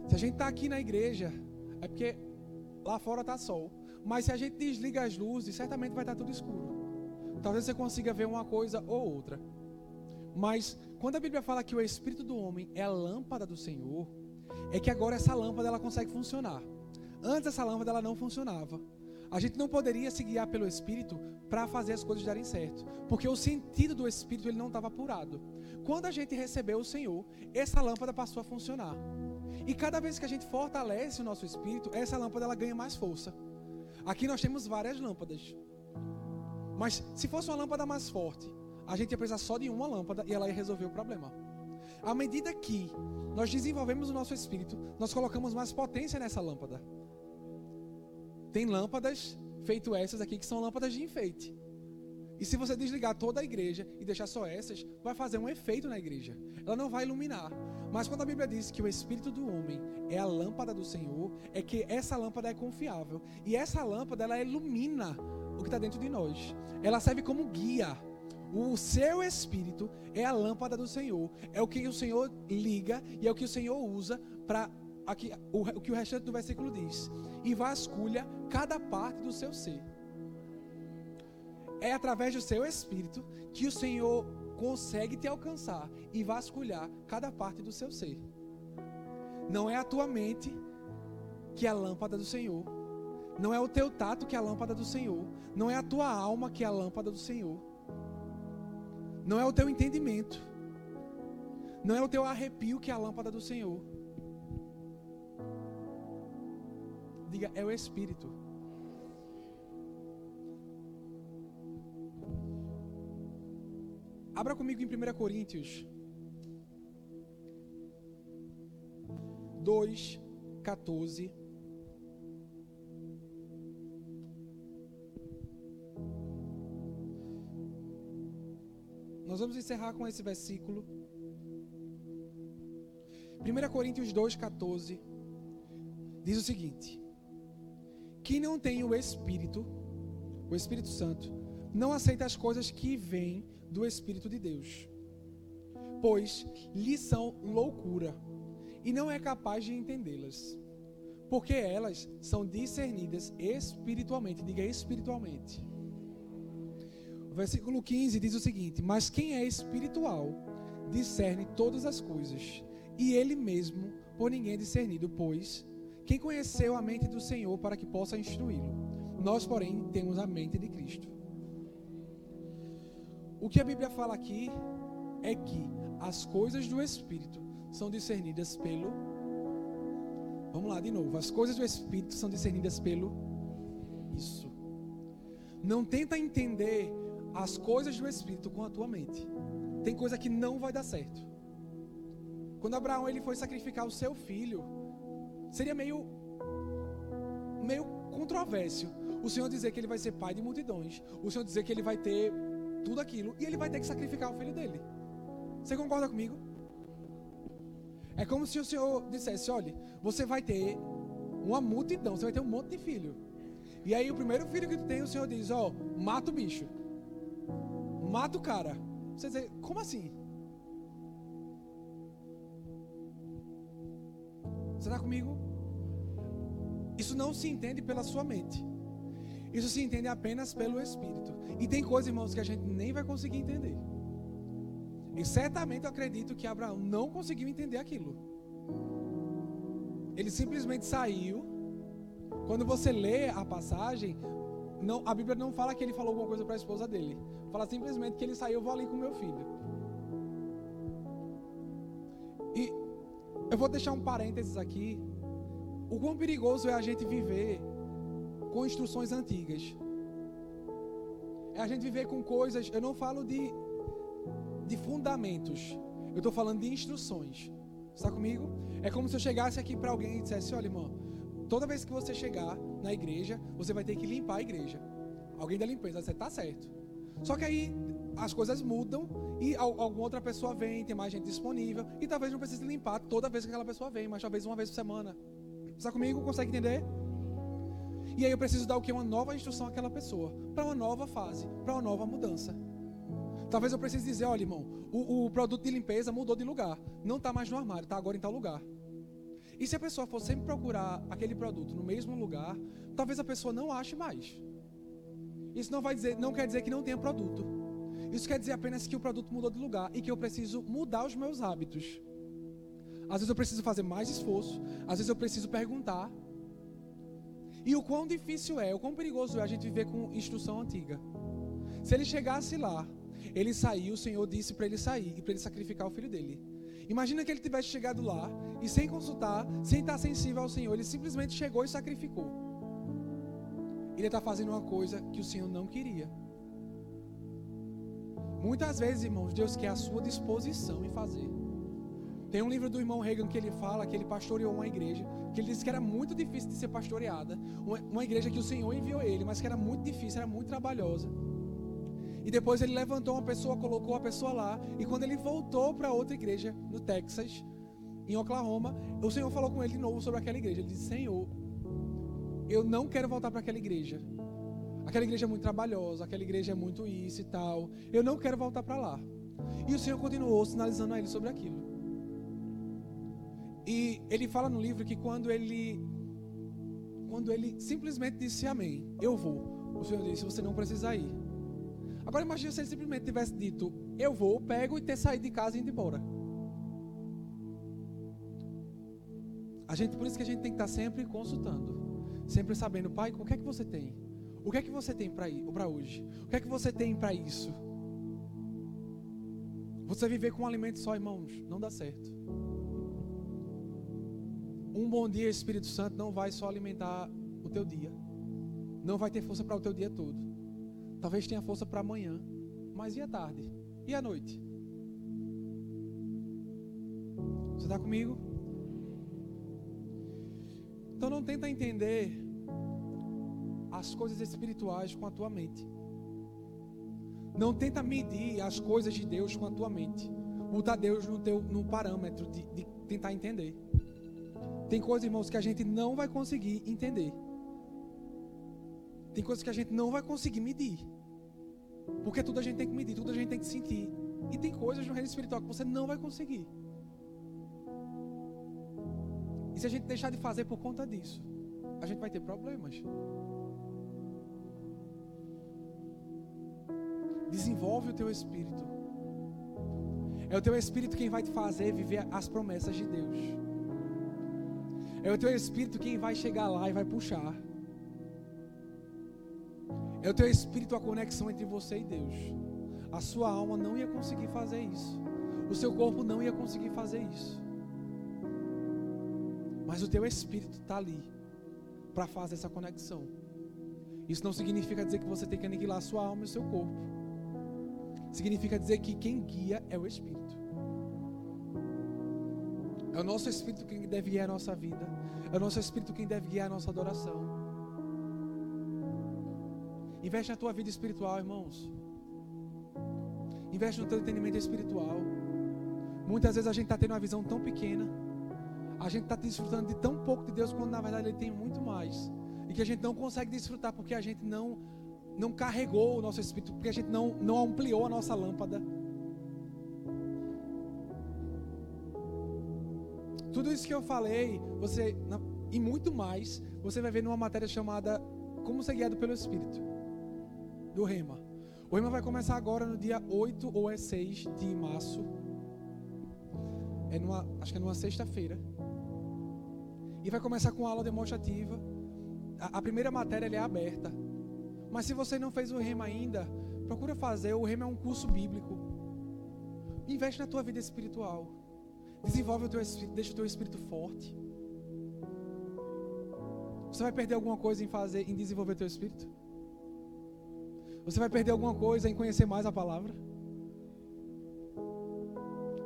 A: Se a gente está aqui na igreja, é porque Lá fora está sol. Mas se a gente desliga as luzes, certamente vai estar tá tudo escuro. Talvez você consiga ver uma coisa ou outra. Mas quando a Bíblia fala que o espírito do homem é a lâmpada do Senhor, é que agora essa lâmpada ela consegue funcionar. Antes essa lâmpada ela não funcionava. A gente não poderia se guiar pelo espírito para fazer as coisas darem certo, porque o sentido do espírito ele não estava apurado. Quando a gente recebeu o Senhor, essa lâmpada passou a funcionar. E cada vez que a gente fortalece o nosso espírito, essa lâmpada ela ganha mais força. Aqui nós temos várias lâmpadas. Mas se fosse uma lâmpada mais forte, a gente ia precisar só de uma lâmpada e ela ia resolver o problema. À medida que nós desenvolvemos o nosso espírito, nós colocamos mais potência nessa lâmpada. Tem lâmpadas feito essas aqui que são lâmpadas de enfeite. E se você desligar toda a igreja e deixar só essas, vai fazer um efeito na igreja. Ela não vai iluminar. Mas quando a Bíblia diz que o espírito do homem é a lâmpada do Senhor, é que essa lâmpada é confiável. E essa lâmpada ela ilumina o que está dentro de nós. Ela serve como guia. O seu espírito é a lâmpada do Senhor. É o que o Senhor liga e é o que o Senhor usa para o que o restante do versículo diz. E vasculha cada parte do seu ser é através do seu espírito que o Senhor consegue te alcançar e vasculhar cada parte do seu ser. Não é a tua mente que é a lâmpada do Senhor. Não é o teu tato que é a lâmpada do Senhor. Não é a tua alma que é a lâmpada do Senhor. Não é o teu entendimento. Não é o teu arrepio que é a lâmpada do Senhor. Diga, é o Espírito. Abra comigo em 1 Coríntios 2, 14. Nós vamos encerrar com esse versículo. 1 Coríntios 2, 14 diz o seguinte: Que não tem o Espírito, o Espírito Santo, não aceita as coisas que vêm do Espírito de Deus, pois lhe são loucura e não é capaz de entendê-las, porque elas são discernidas espiritualmente. Diga espiritualmente. O versículo 15 diz o seguinte: Mas quem é espiritual discerne todas as coisas, e ele mesmo por ninguém é discernido, pois Quem conheceu a mente do Senhor para que possa instruí-lo? Nós, porém, temos a mente de Cristo. O que a Bíblia fala aqui é que as coisas do Espírito são discernidas pelo. Vamos lá de novo. As coisas do Espírito são discernidas pelo. Isso. Não tenta entender as coisas do Espírito com a tua mente. Tem coisa que não vai dar certo. Quando Abraão ele foi sacrificar o seu filho, seria meio meio controverso. O Senhor dizer que ele vai ser pai de multidões, o Senhor dizer que ele vai ter tudo aquilo e ele vai ter que sacrificar o filho dele. Você concorda comigo? É como se o Senhor dissesse: olha, você vai ter uma multidão, você vai ter um monte de filho. E aí o primeiro filho que tu tem, o Senhor diz: ó, oh, mata o bicho, mata o cara. Você diz, como assim? Você está comigo? Isso não se entende pela sua mente. Isso se entende apenas pelo Espírito. E tem coisas, irmãos, que a gente nem vai conseguir entender. E certamente eu acredito que Abraão não conseguiu entender aquilo. Ele simplesmente saiu. Quando você lê a passagem, não, a Bíblia não fala que ele falou alguma coisa para a esposa dele. Fala simplesmente que ele saiu, eu vou ali com meu filho. E eu vou deixar um parênteses aqui. O quão perigoso é a gente viver com instruções antigas. É a gente viver com coisas, eu não falo de de fundamentos. Eu estou falando de instruções. Está comigo? É como se eu chegasse aqui para alguém e dissesse: Olha, irmão, toda vez que você chegar na igreja, você vai ter que limpar a igreja. Alguém da limpeza, você está certo. Só que aí as coisas mudam e alguma outra pessoa vem, tem mais gente disponível e talvez não precise limpar toda vez que aquela pessoa vem, mas talvez uma vez por semana. Está comigo? Consegue entender? E aí eu preciso dar o que? Uma nova instrução àquela pessoa, para uma nova fase, para uma nova mudança. Talvez eu precise dizer, olha, irmão, o, o produto de limpeza mudou de lugar. Não está mais no armário, está agora em tal lugar. E se a pessoa for sempre procurar aquele produto no mesmo lugar, talvez a pessoa não ache mais. Isso não vai dizer, não quer dizer que não tenha produto. Isso quer dizer apenas que o produto mudou de lugar e que eu preciso mudar os meus hábitos. Às vezes eu preciso fazer mais esforço, às vezes eu preciso perguntar. E o quão difícil é, o quão perigoso é a gente viver com instrução antiga. Se ele chegasse lá ele saiu, o Senhor disse para ele sair e para ele sacrificar o filho dele. Imagina que ele tivesse chegado lá e sem consultar, sem estar sensível ao Senhor, ele simplesmente chegou e sacrificou. Ele está fazendo uma coisa que o Senhor não queria. Muitas vezes, irmãos, Deus quer a sua disposição em fazer. Tem um livro do irmão Reagan que ele fala que ele pastoreou uma igreja, que ele disse que era muito difícil de ser pastoreada. Uma, igreja que o Senhor enviou ele, mas que era muito difícil, era muito trabalhosa. E depois ele levantou uma pessoa, colocou a pessoa lá. E quando ele voltou para outra igreja, no Texas, em Oklahoma, o Senhor falou com ele de novo sobre aquela igreja. Ele disse: Senhor, eu não quero voltar para aquela igreja. Aquela igreja é muito trabalhosa, aquela igreja é muito isso e tal. Eu não quero voltar para lá. E o Senhor continuou sinalizando a ele sobre aquilo. E ele fala no livro que quando ele quando ele simplesmente disse amém, eu vou. O Senhor disse: você não precisa ir. Agora imagine se ele simplesmente tivesse dito, eu vou, pego e ter saído de casa e ido embora. A gente, por isso que a gente tem que estar sempre consultando, sempre sabendo, pai, o que é que você tem? O que é que você tem para ir, para hoje? O que é que você tem para isso? Você viver com um alimento só, irmãos, não dá certo. Um bom dia, Espírito Santo, não vai só alimentar o teu dia. Não vai ter força para o teu dia todo. Talvez tenha força para amanhã. Mas e a tarde? E a noite? Você está comigo? Então não tenta entender as coisas espirituais com a tua mente. Não tenta medir as coisas de Deus com a tua mente. Botar Deus no, teu, no parâmetro de, de tentar entender. Tem coisas, irmãos, que a gente não vai conseguir entender. Tem coisas que a gente não vai conseguir medir. Porque tudo a gente tem que medir, tudo a gente tem que sentir. E tem coisas no reino espiritual que você não vai conseguir. E se a gente deixar de fazer por conta disso, a gente vai ter problemas. Desenvolve o teu espírito. É o teu espírito quem vai te fazer viver as promessas de Deus. É o teu espírito quem vai chegar lá e vai puxar. É o teu espírito a conexão entre você e Deus. A sua alma não ia conseguir fazer isso. O seu corpo não ia conseguir fazer isso. Mas o teu espírito está ali para fazer essa conexão. Isso não significa dizer que você tem que aniquilar a sua alma e o seu corpo. Significa dizer que quem guia é o Espírito. É o nosso Espírito quem deve guiar a nossa vida. É o nosso Espírito quem deve guiar a nossa adoração. Investe na tua vida espiritual, irmãos. Investe no teu entendimento espiritual. Muitas vezes a gente está tendo uma visão tão pequena. A gente está desfrutando de tão pouco de Deus quando na verdade Ele tem muito mais. E que a gente não consegue desfrutar porque a gente não, não carregou o nosso espírito, porque a gente não, não ampliou a nossa lâmpada. Tudo isso que eu falei, você e muito mais, você vai ver numa matéria chamada Como ser guiado pelo Espírito do Rema. O Rema vai começar agora no dia 8 ou é 6 de março. É numa, acho que é numa sexta-feira. E vai começar com aula demonstrativa. A, a primeira matéria é aberta. Mas se você não fez o Rema ainda, procura fazer. O Rema é um curso bíblico. Investe na tua vida espiritual. Desenvolve o teu espírito, deixa o teu espírito forte. Você vai perder alguma coisa em fazer, em desenvolver teu espírito? Você vai perder alguma coisa em conhecer mais a palavra?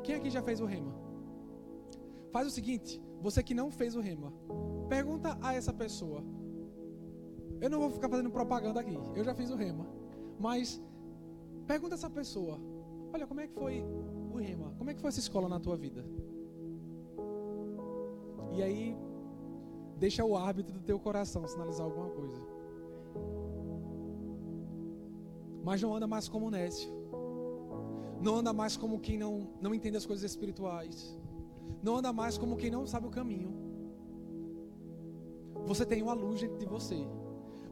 A: Quem aqui já fez o rema? Faz o seguinte, você que não fez o rema, pergunta a essa pessoa. Eu não vou ficar fazendo propaganda aqui, eu já fiz o rema. Mas pergunta a essa pessoa: Olha, como é que foi rema? Como é que foi essa escola na tua vida? E aí, deixa o árbitro do teu coração sinalizar alguma coisa. mas não anda mais como Nécio. Não anda mais como quem não, não entende as coisas espirituais. Não anda mais como quem não sabe o caminho. Você tem uma luz dentro de você.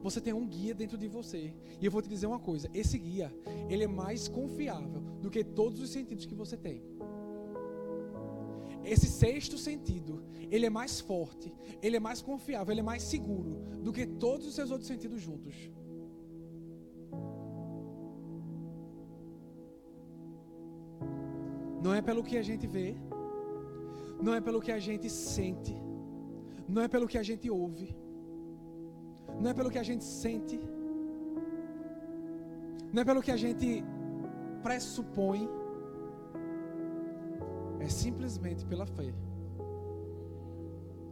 A: Você tem um guia dentro de você. E eu vou te dizer uma coisa: esse guia, ele é mais confiável do que todos os sentidos que você tem. Esse sexto sentido, ele é mais forte, ele é mais confiável, ele é mais seguro do que todos os seus outros sentidos juntos. Não é pelo que a gente vê, não é pelo que a gente sente, não é pelo que a gente ouve, não é pelo que a gente sente, não é pelo que a gente pressupõe, é simplesmente pela fé.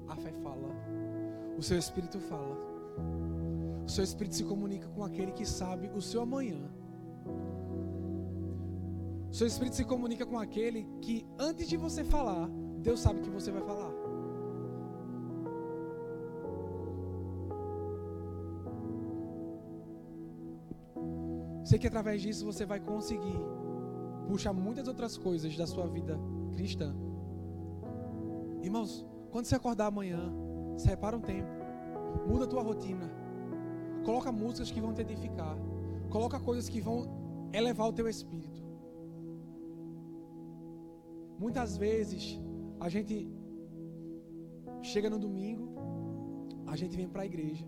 A: A fé fala, o seu espírito fala, o seu espírito se comunica com aquele que sabe o seu amanhã. Seu espírito se comunica com aquele que antes de você falar, Deus sabe que você vai falar. Sei que através disso você vai conseguir puxar muitas outras coisas da sua vida cristã. Irmãos, quando você acordar amanhã, separa um tempo, muda a tua rotina, coloca músicas que vão te edificar, coloca coisas que vão elevar o teu espírito. Muitas vezes a gente chega no domingo, a gente vem para a igreja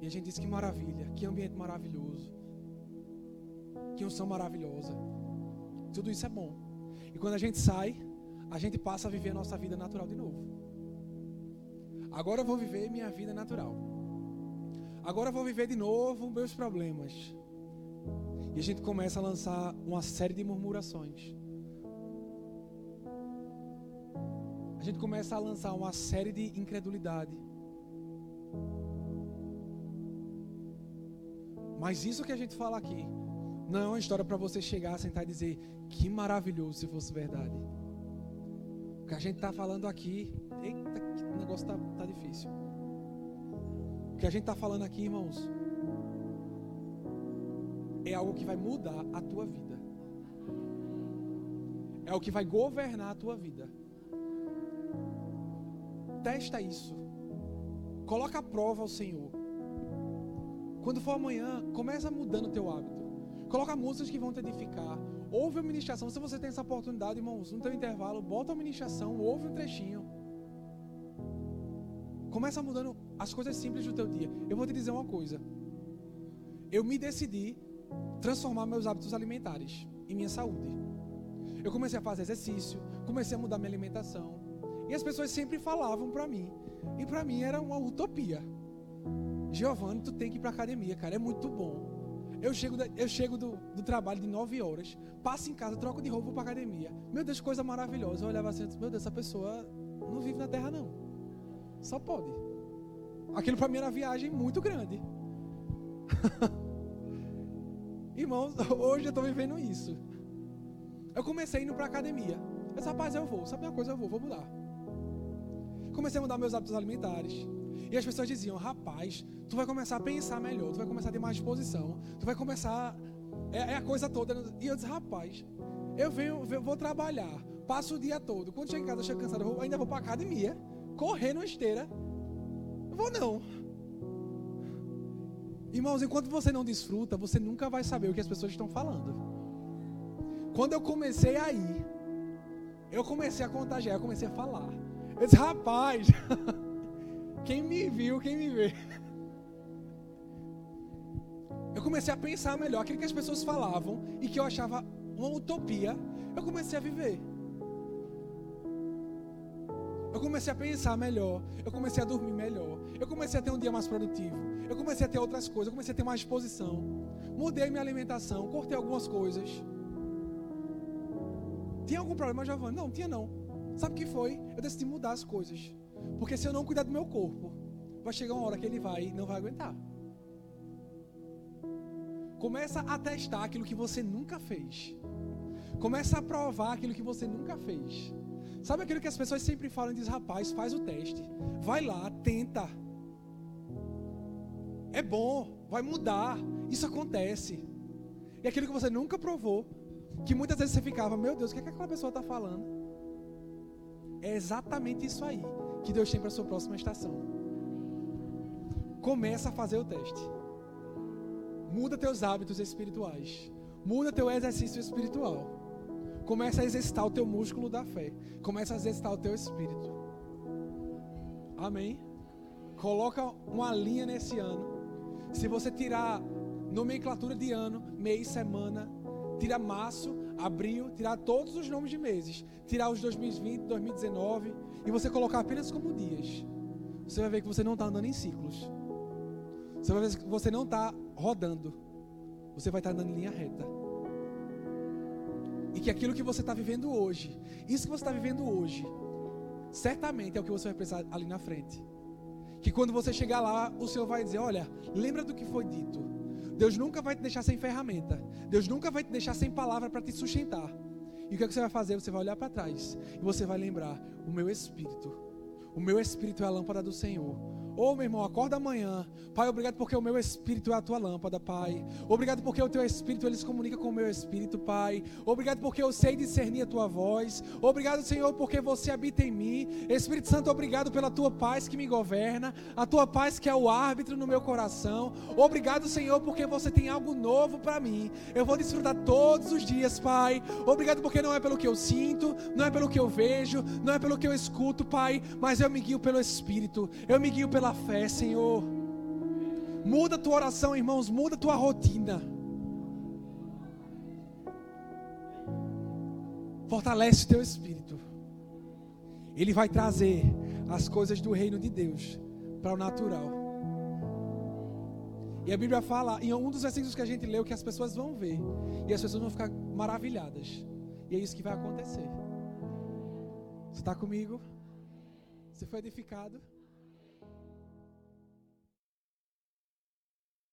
A: e a gente diz que maravilha, que ambiente maravilhoso, que unção maravilhosa. Tudo isso é bom. E quando a gente sai, a gente passa a viver a nossa vida natural de novo. Agora eu vou viver minha vida natural. Agora eu vou viver de novo meus problemas. E a gente começa a lançar uma série de murmurações. a gente começa a lançar uma série de incredulidade. Mas isso que a gente fala aqui não é uma história para você chegar, sentar e dizer que maravilhoso se fosse verdade. O que a gente está falando aqui, eita, que negócio tá, tá difícil. O que a gente está falando aqui, irmãos, é algo que vai mudar a tua vida. É o que vai governar a tua vida. Testa isso. Coloca a prova ao Senhor. Quando for amanhã, começa mudando o teu hábito. Coloca músicas que vão te edificar. Ouve a ministração. Se você tem essa oportunidade, irmãos, no teu intervalo, bota a ministração, ouve um trechinho. Começa mudando as coisas simples do teu dia. Eu vou te dizer uma coisa. Eu me decidi transformar meus hábitos alimentares e minha saúde. Eu comecei a fazer exercício, comecei a mudar minha alimentação. E as pessoas sempre falavam para mim. E para mim era uma utopia. Giovanni, tu tem que ir pra academia, cara, é muito bom. Eu chego, eu chego do, do trabalho de 9 horas, passo em casa, troco de roupa para academia. Meu Deus, coisa maravilhosa. Eu olhava assim, meu Deus, essa pessoa não vive na terra não. Só pode. Aquilo para mim era uma viagem muito grande. <laughs> Irmãos, hoje eu estou vivendo isso. Eu comecei indo para academia. Eu disse, rapaz, eu vou. Sabe uma coisa? Eu vou, vou mudar. Comecei a mudar meus hábitos alimentares. E as pessoas diziam, rapaz, tu vai começar a pensar melhor, tu vai começar a ter mais disposição, tu vai começar. É, é a coisa toda. E eu disse, rapaz, eu venho, eu vou trabalhar, passo o dia todo. Quando chego em casa, chego cansado, ainda vou para academia, correr numa esteira. Vou não. Irmãos, enquanto você não desfruta, você nunca vai saber o que as pessoas estão falando. Quando eu comecei a ir, eu comecei a contagiar, eu comecei a falar. Eu disse, rapaz, <laughs> quem me viu, quem me vê. Eu comecei a pensar melhor aquilo que as pessoas falavam e que eu achava uma utopia, eu comecei a viver. Eu comecei a pensar melhor, eu comecei a dormir melhor, eu comecei a ter um dia mais produtivo, eu comecei a ter outras coisas, eu comecei a ter mais disposição. Mudei minha alimentação, cortei algumas coisas. Tinha algum problema, Giovanni? Não, tinha não. Sabe o que foi? Eu decidi mudar as coisas. Porque se eu não cuidar do meu corpo, vai chegar uma hora que ele vai não vai aguentar. Começa a testar aquilo que você nunca fez. Começa a provar aquilo que você nunca fez. Sabe aquilo que as pessoas sempre falam e diz, rapaz, faz o teste. Vai lá, tenta. É bom, vai mudar. Isso acontece. E aquilo que você nunca provou, que muitas vezes você ficava, meu Deus, o que, é que aquela pessoa está falando? É exatamente isso aí que Deus tem para a sua próxima estação. Começa a fazer o teste. Muda teus hábitos espirituais. Muda teu exercício espiritual. Começa a exercitar o teu músculo da fé. Começa a exercitar o teu espírito. Amém? Coloca uma linha nesse ano. Se você tirar nomenclatura de ano, mês, semana, tira março, abril, tirar todos os nomes de meses, tirar os 2020, 2019 e você colocar apenas como dias, você vai ver que você não está andando em ciclos. Você vai ver que você não está rodando. Você vai estar tá andando em linha reta. E que aquilo que você está vivendo hoje, isso que você está vivendo hoje, certamente é o que você vai precisar ali na frente. Que quando você chegar lá, o Senhor vai dizer: Olha, lembra do que foi dito. Deus nunca vai te deixar sem ferramenta. Deus nunca vai te deixar sem palavra para te sustentar. E o que, é que você vai fazer? Você vai olhar para trás e você vai lembrar: o meu espírito. O meu espírito é a lâmpada do Senhor. Ô oh, meu irmão, acorda amanhã. Pai, obrigado porque o meu espírito é a tua lâmpada, Pai. Obrigado porque o teu espírito ele se comunica com o meu espírito, Pai. Obrigado porque eu sei discernir a tua voz. Obrigado, Senhor, porque você habita em mim. Espírito Santo, obrigado pela tua paz que me governa, a tua paz que é o árbitro no meu coração. Obrigado, Senhor, porque você tem algo novo para mim. Eu vou desfrutar todos os dias, Pai. Obrigado porque não é pelo que eu sinto, não é pelo que eu vejo, não é pelo que eu escuto, Pai, mas eu me guio pelo espírito. Eu me guio pela pela fé, Senhor. Muda a tua oração, irmãos, muda a tua rotina. Fortalece o teu espírito. Ele vai trazer as coisas do reino de Deus para o natural. E a Bíblia fala, em um dos versículos que a gente leu, que as pessoas vão ver. E as pessoas vão ficar maravilhadas. E é isso que vai acontecer. Você está comigo? Você foi edificado?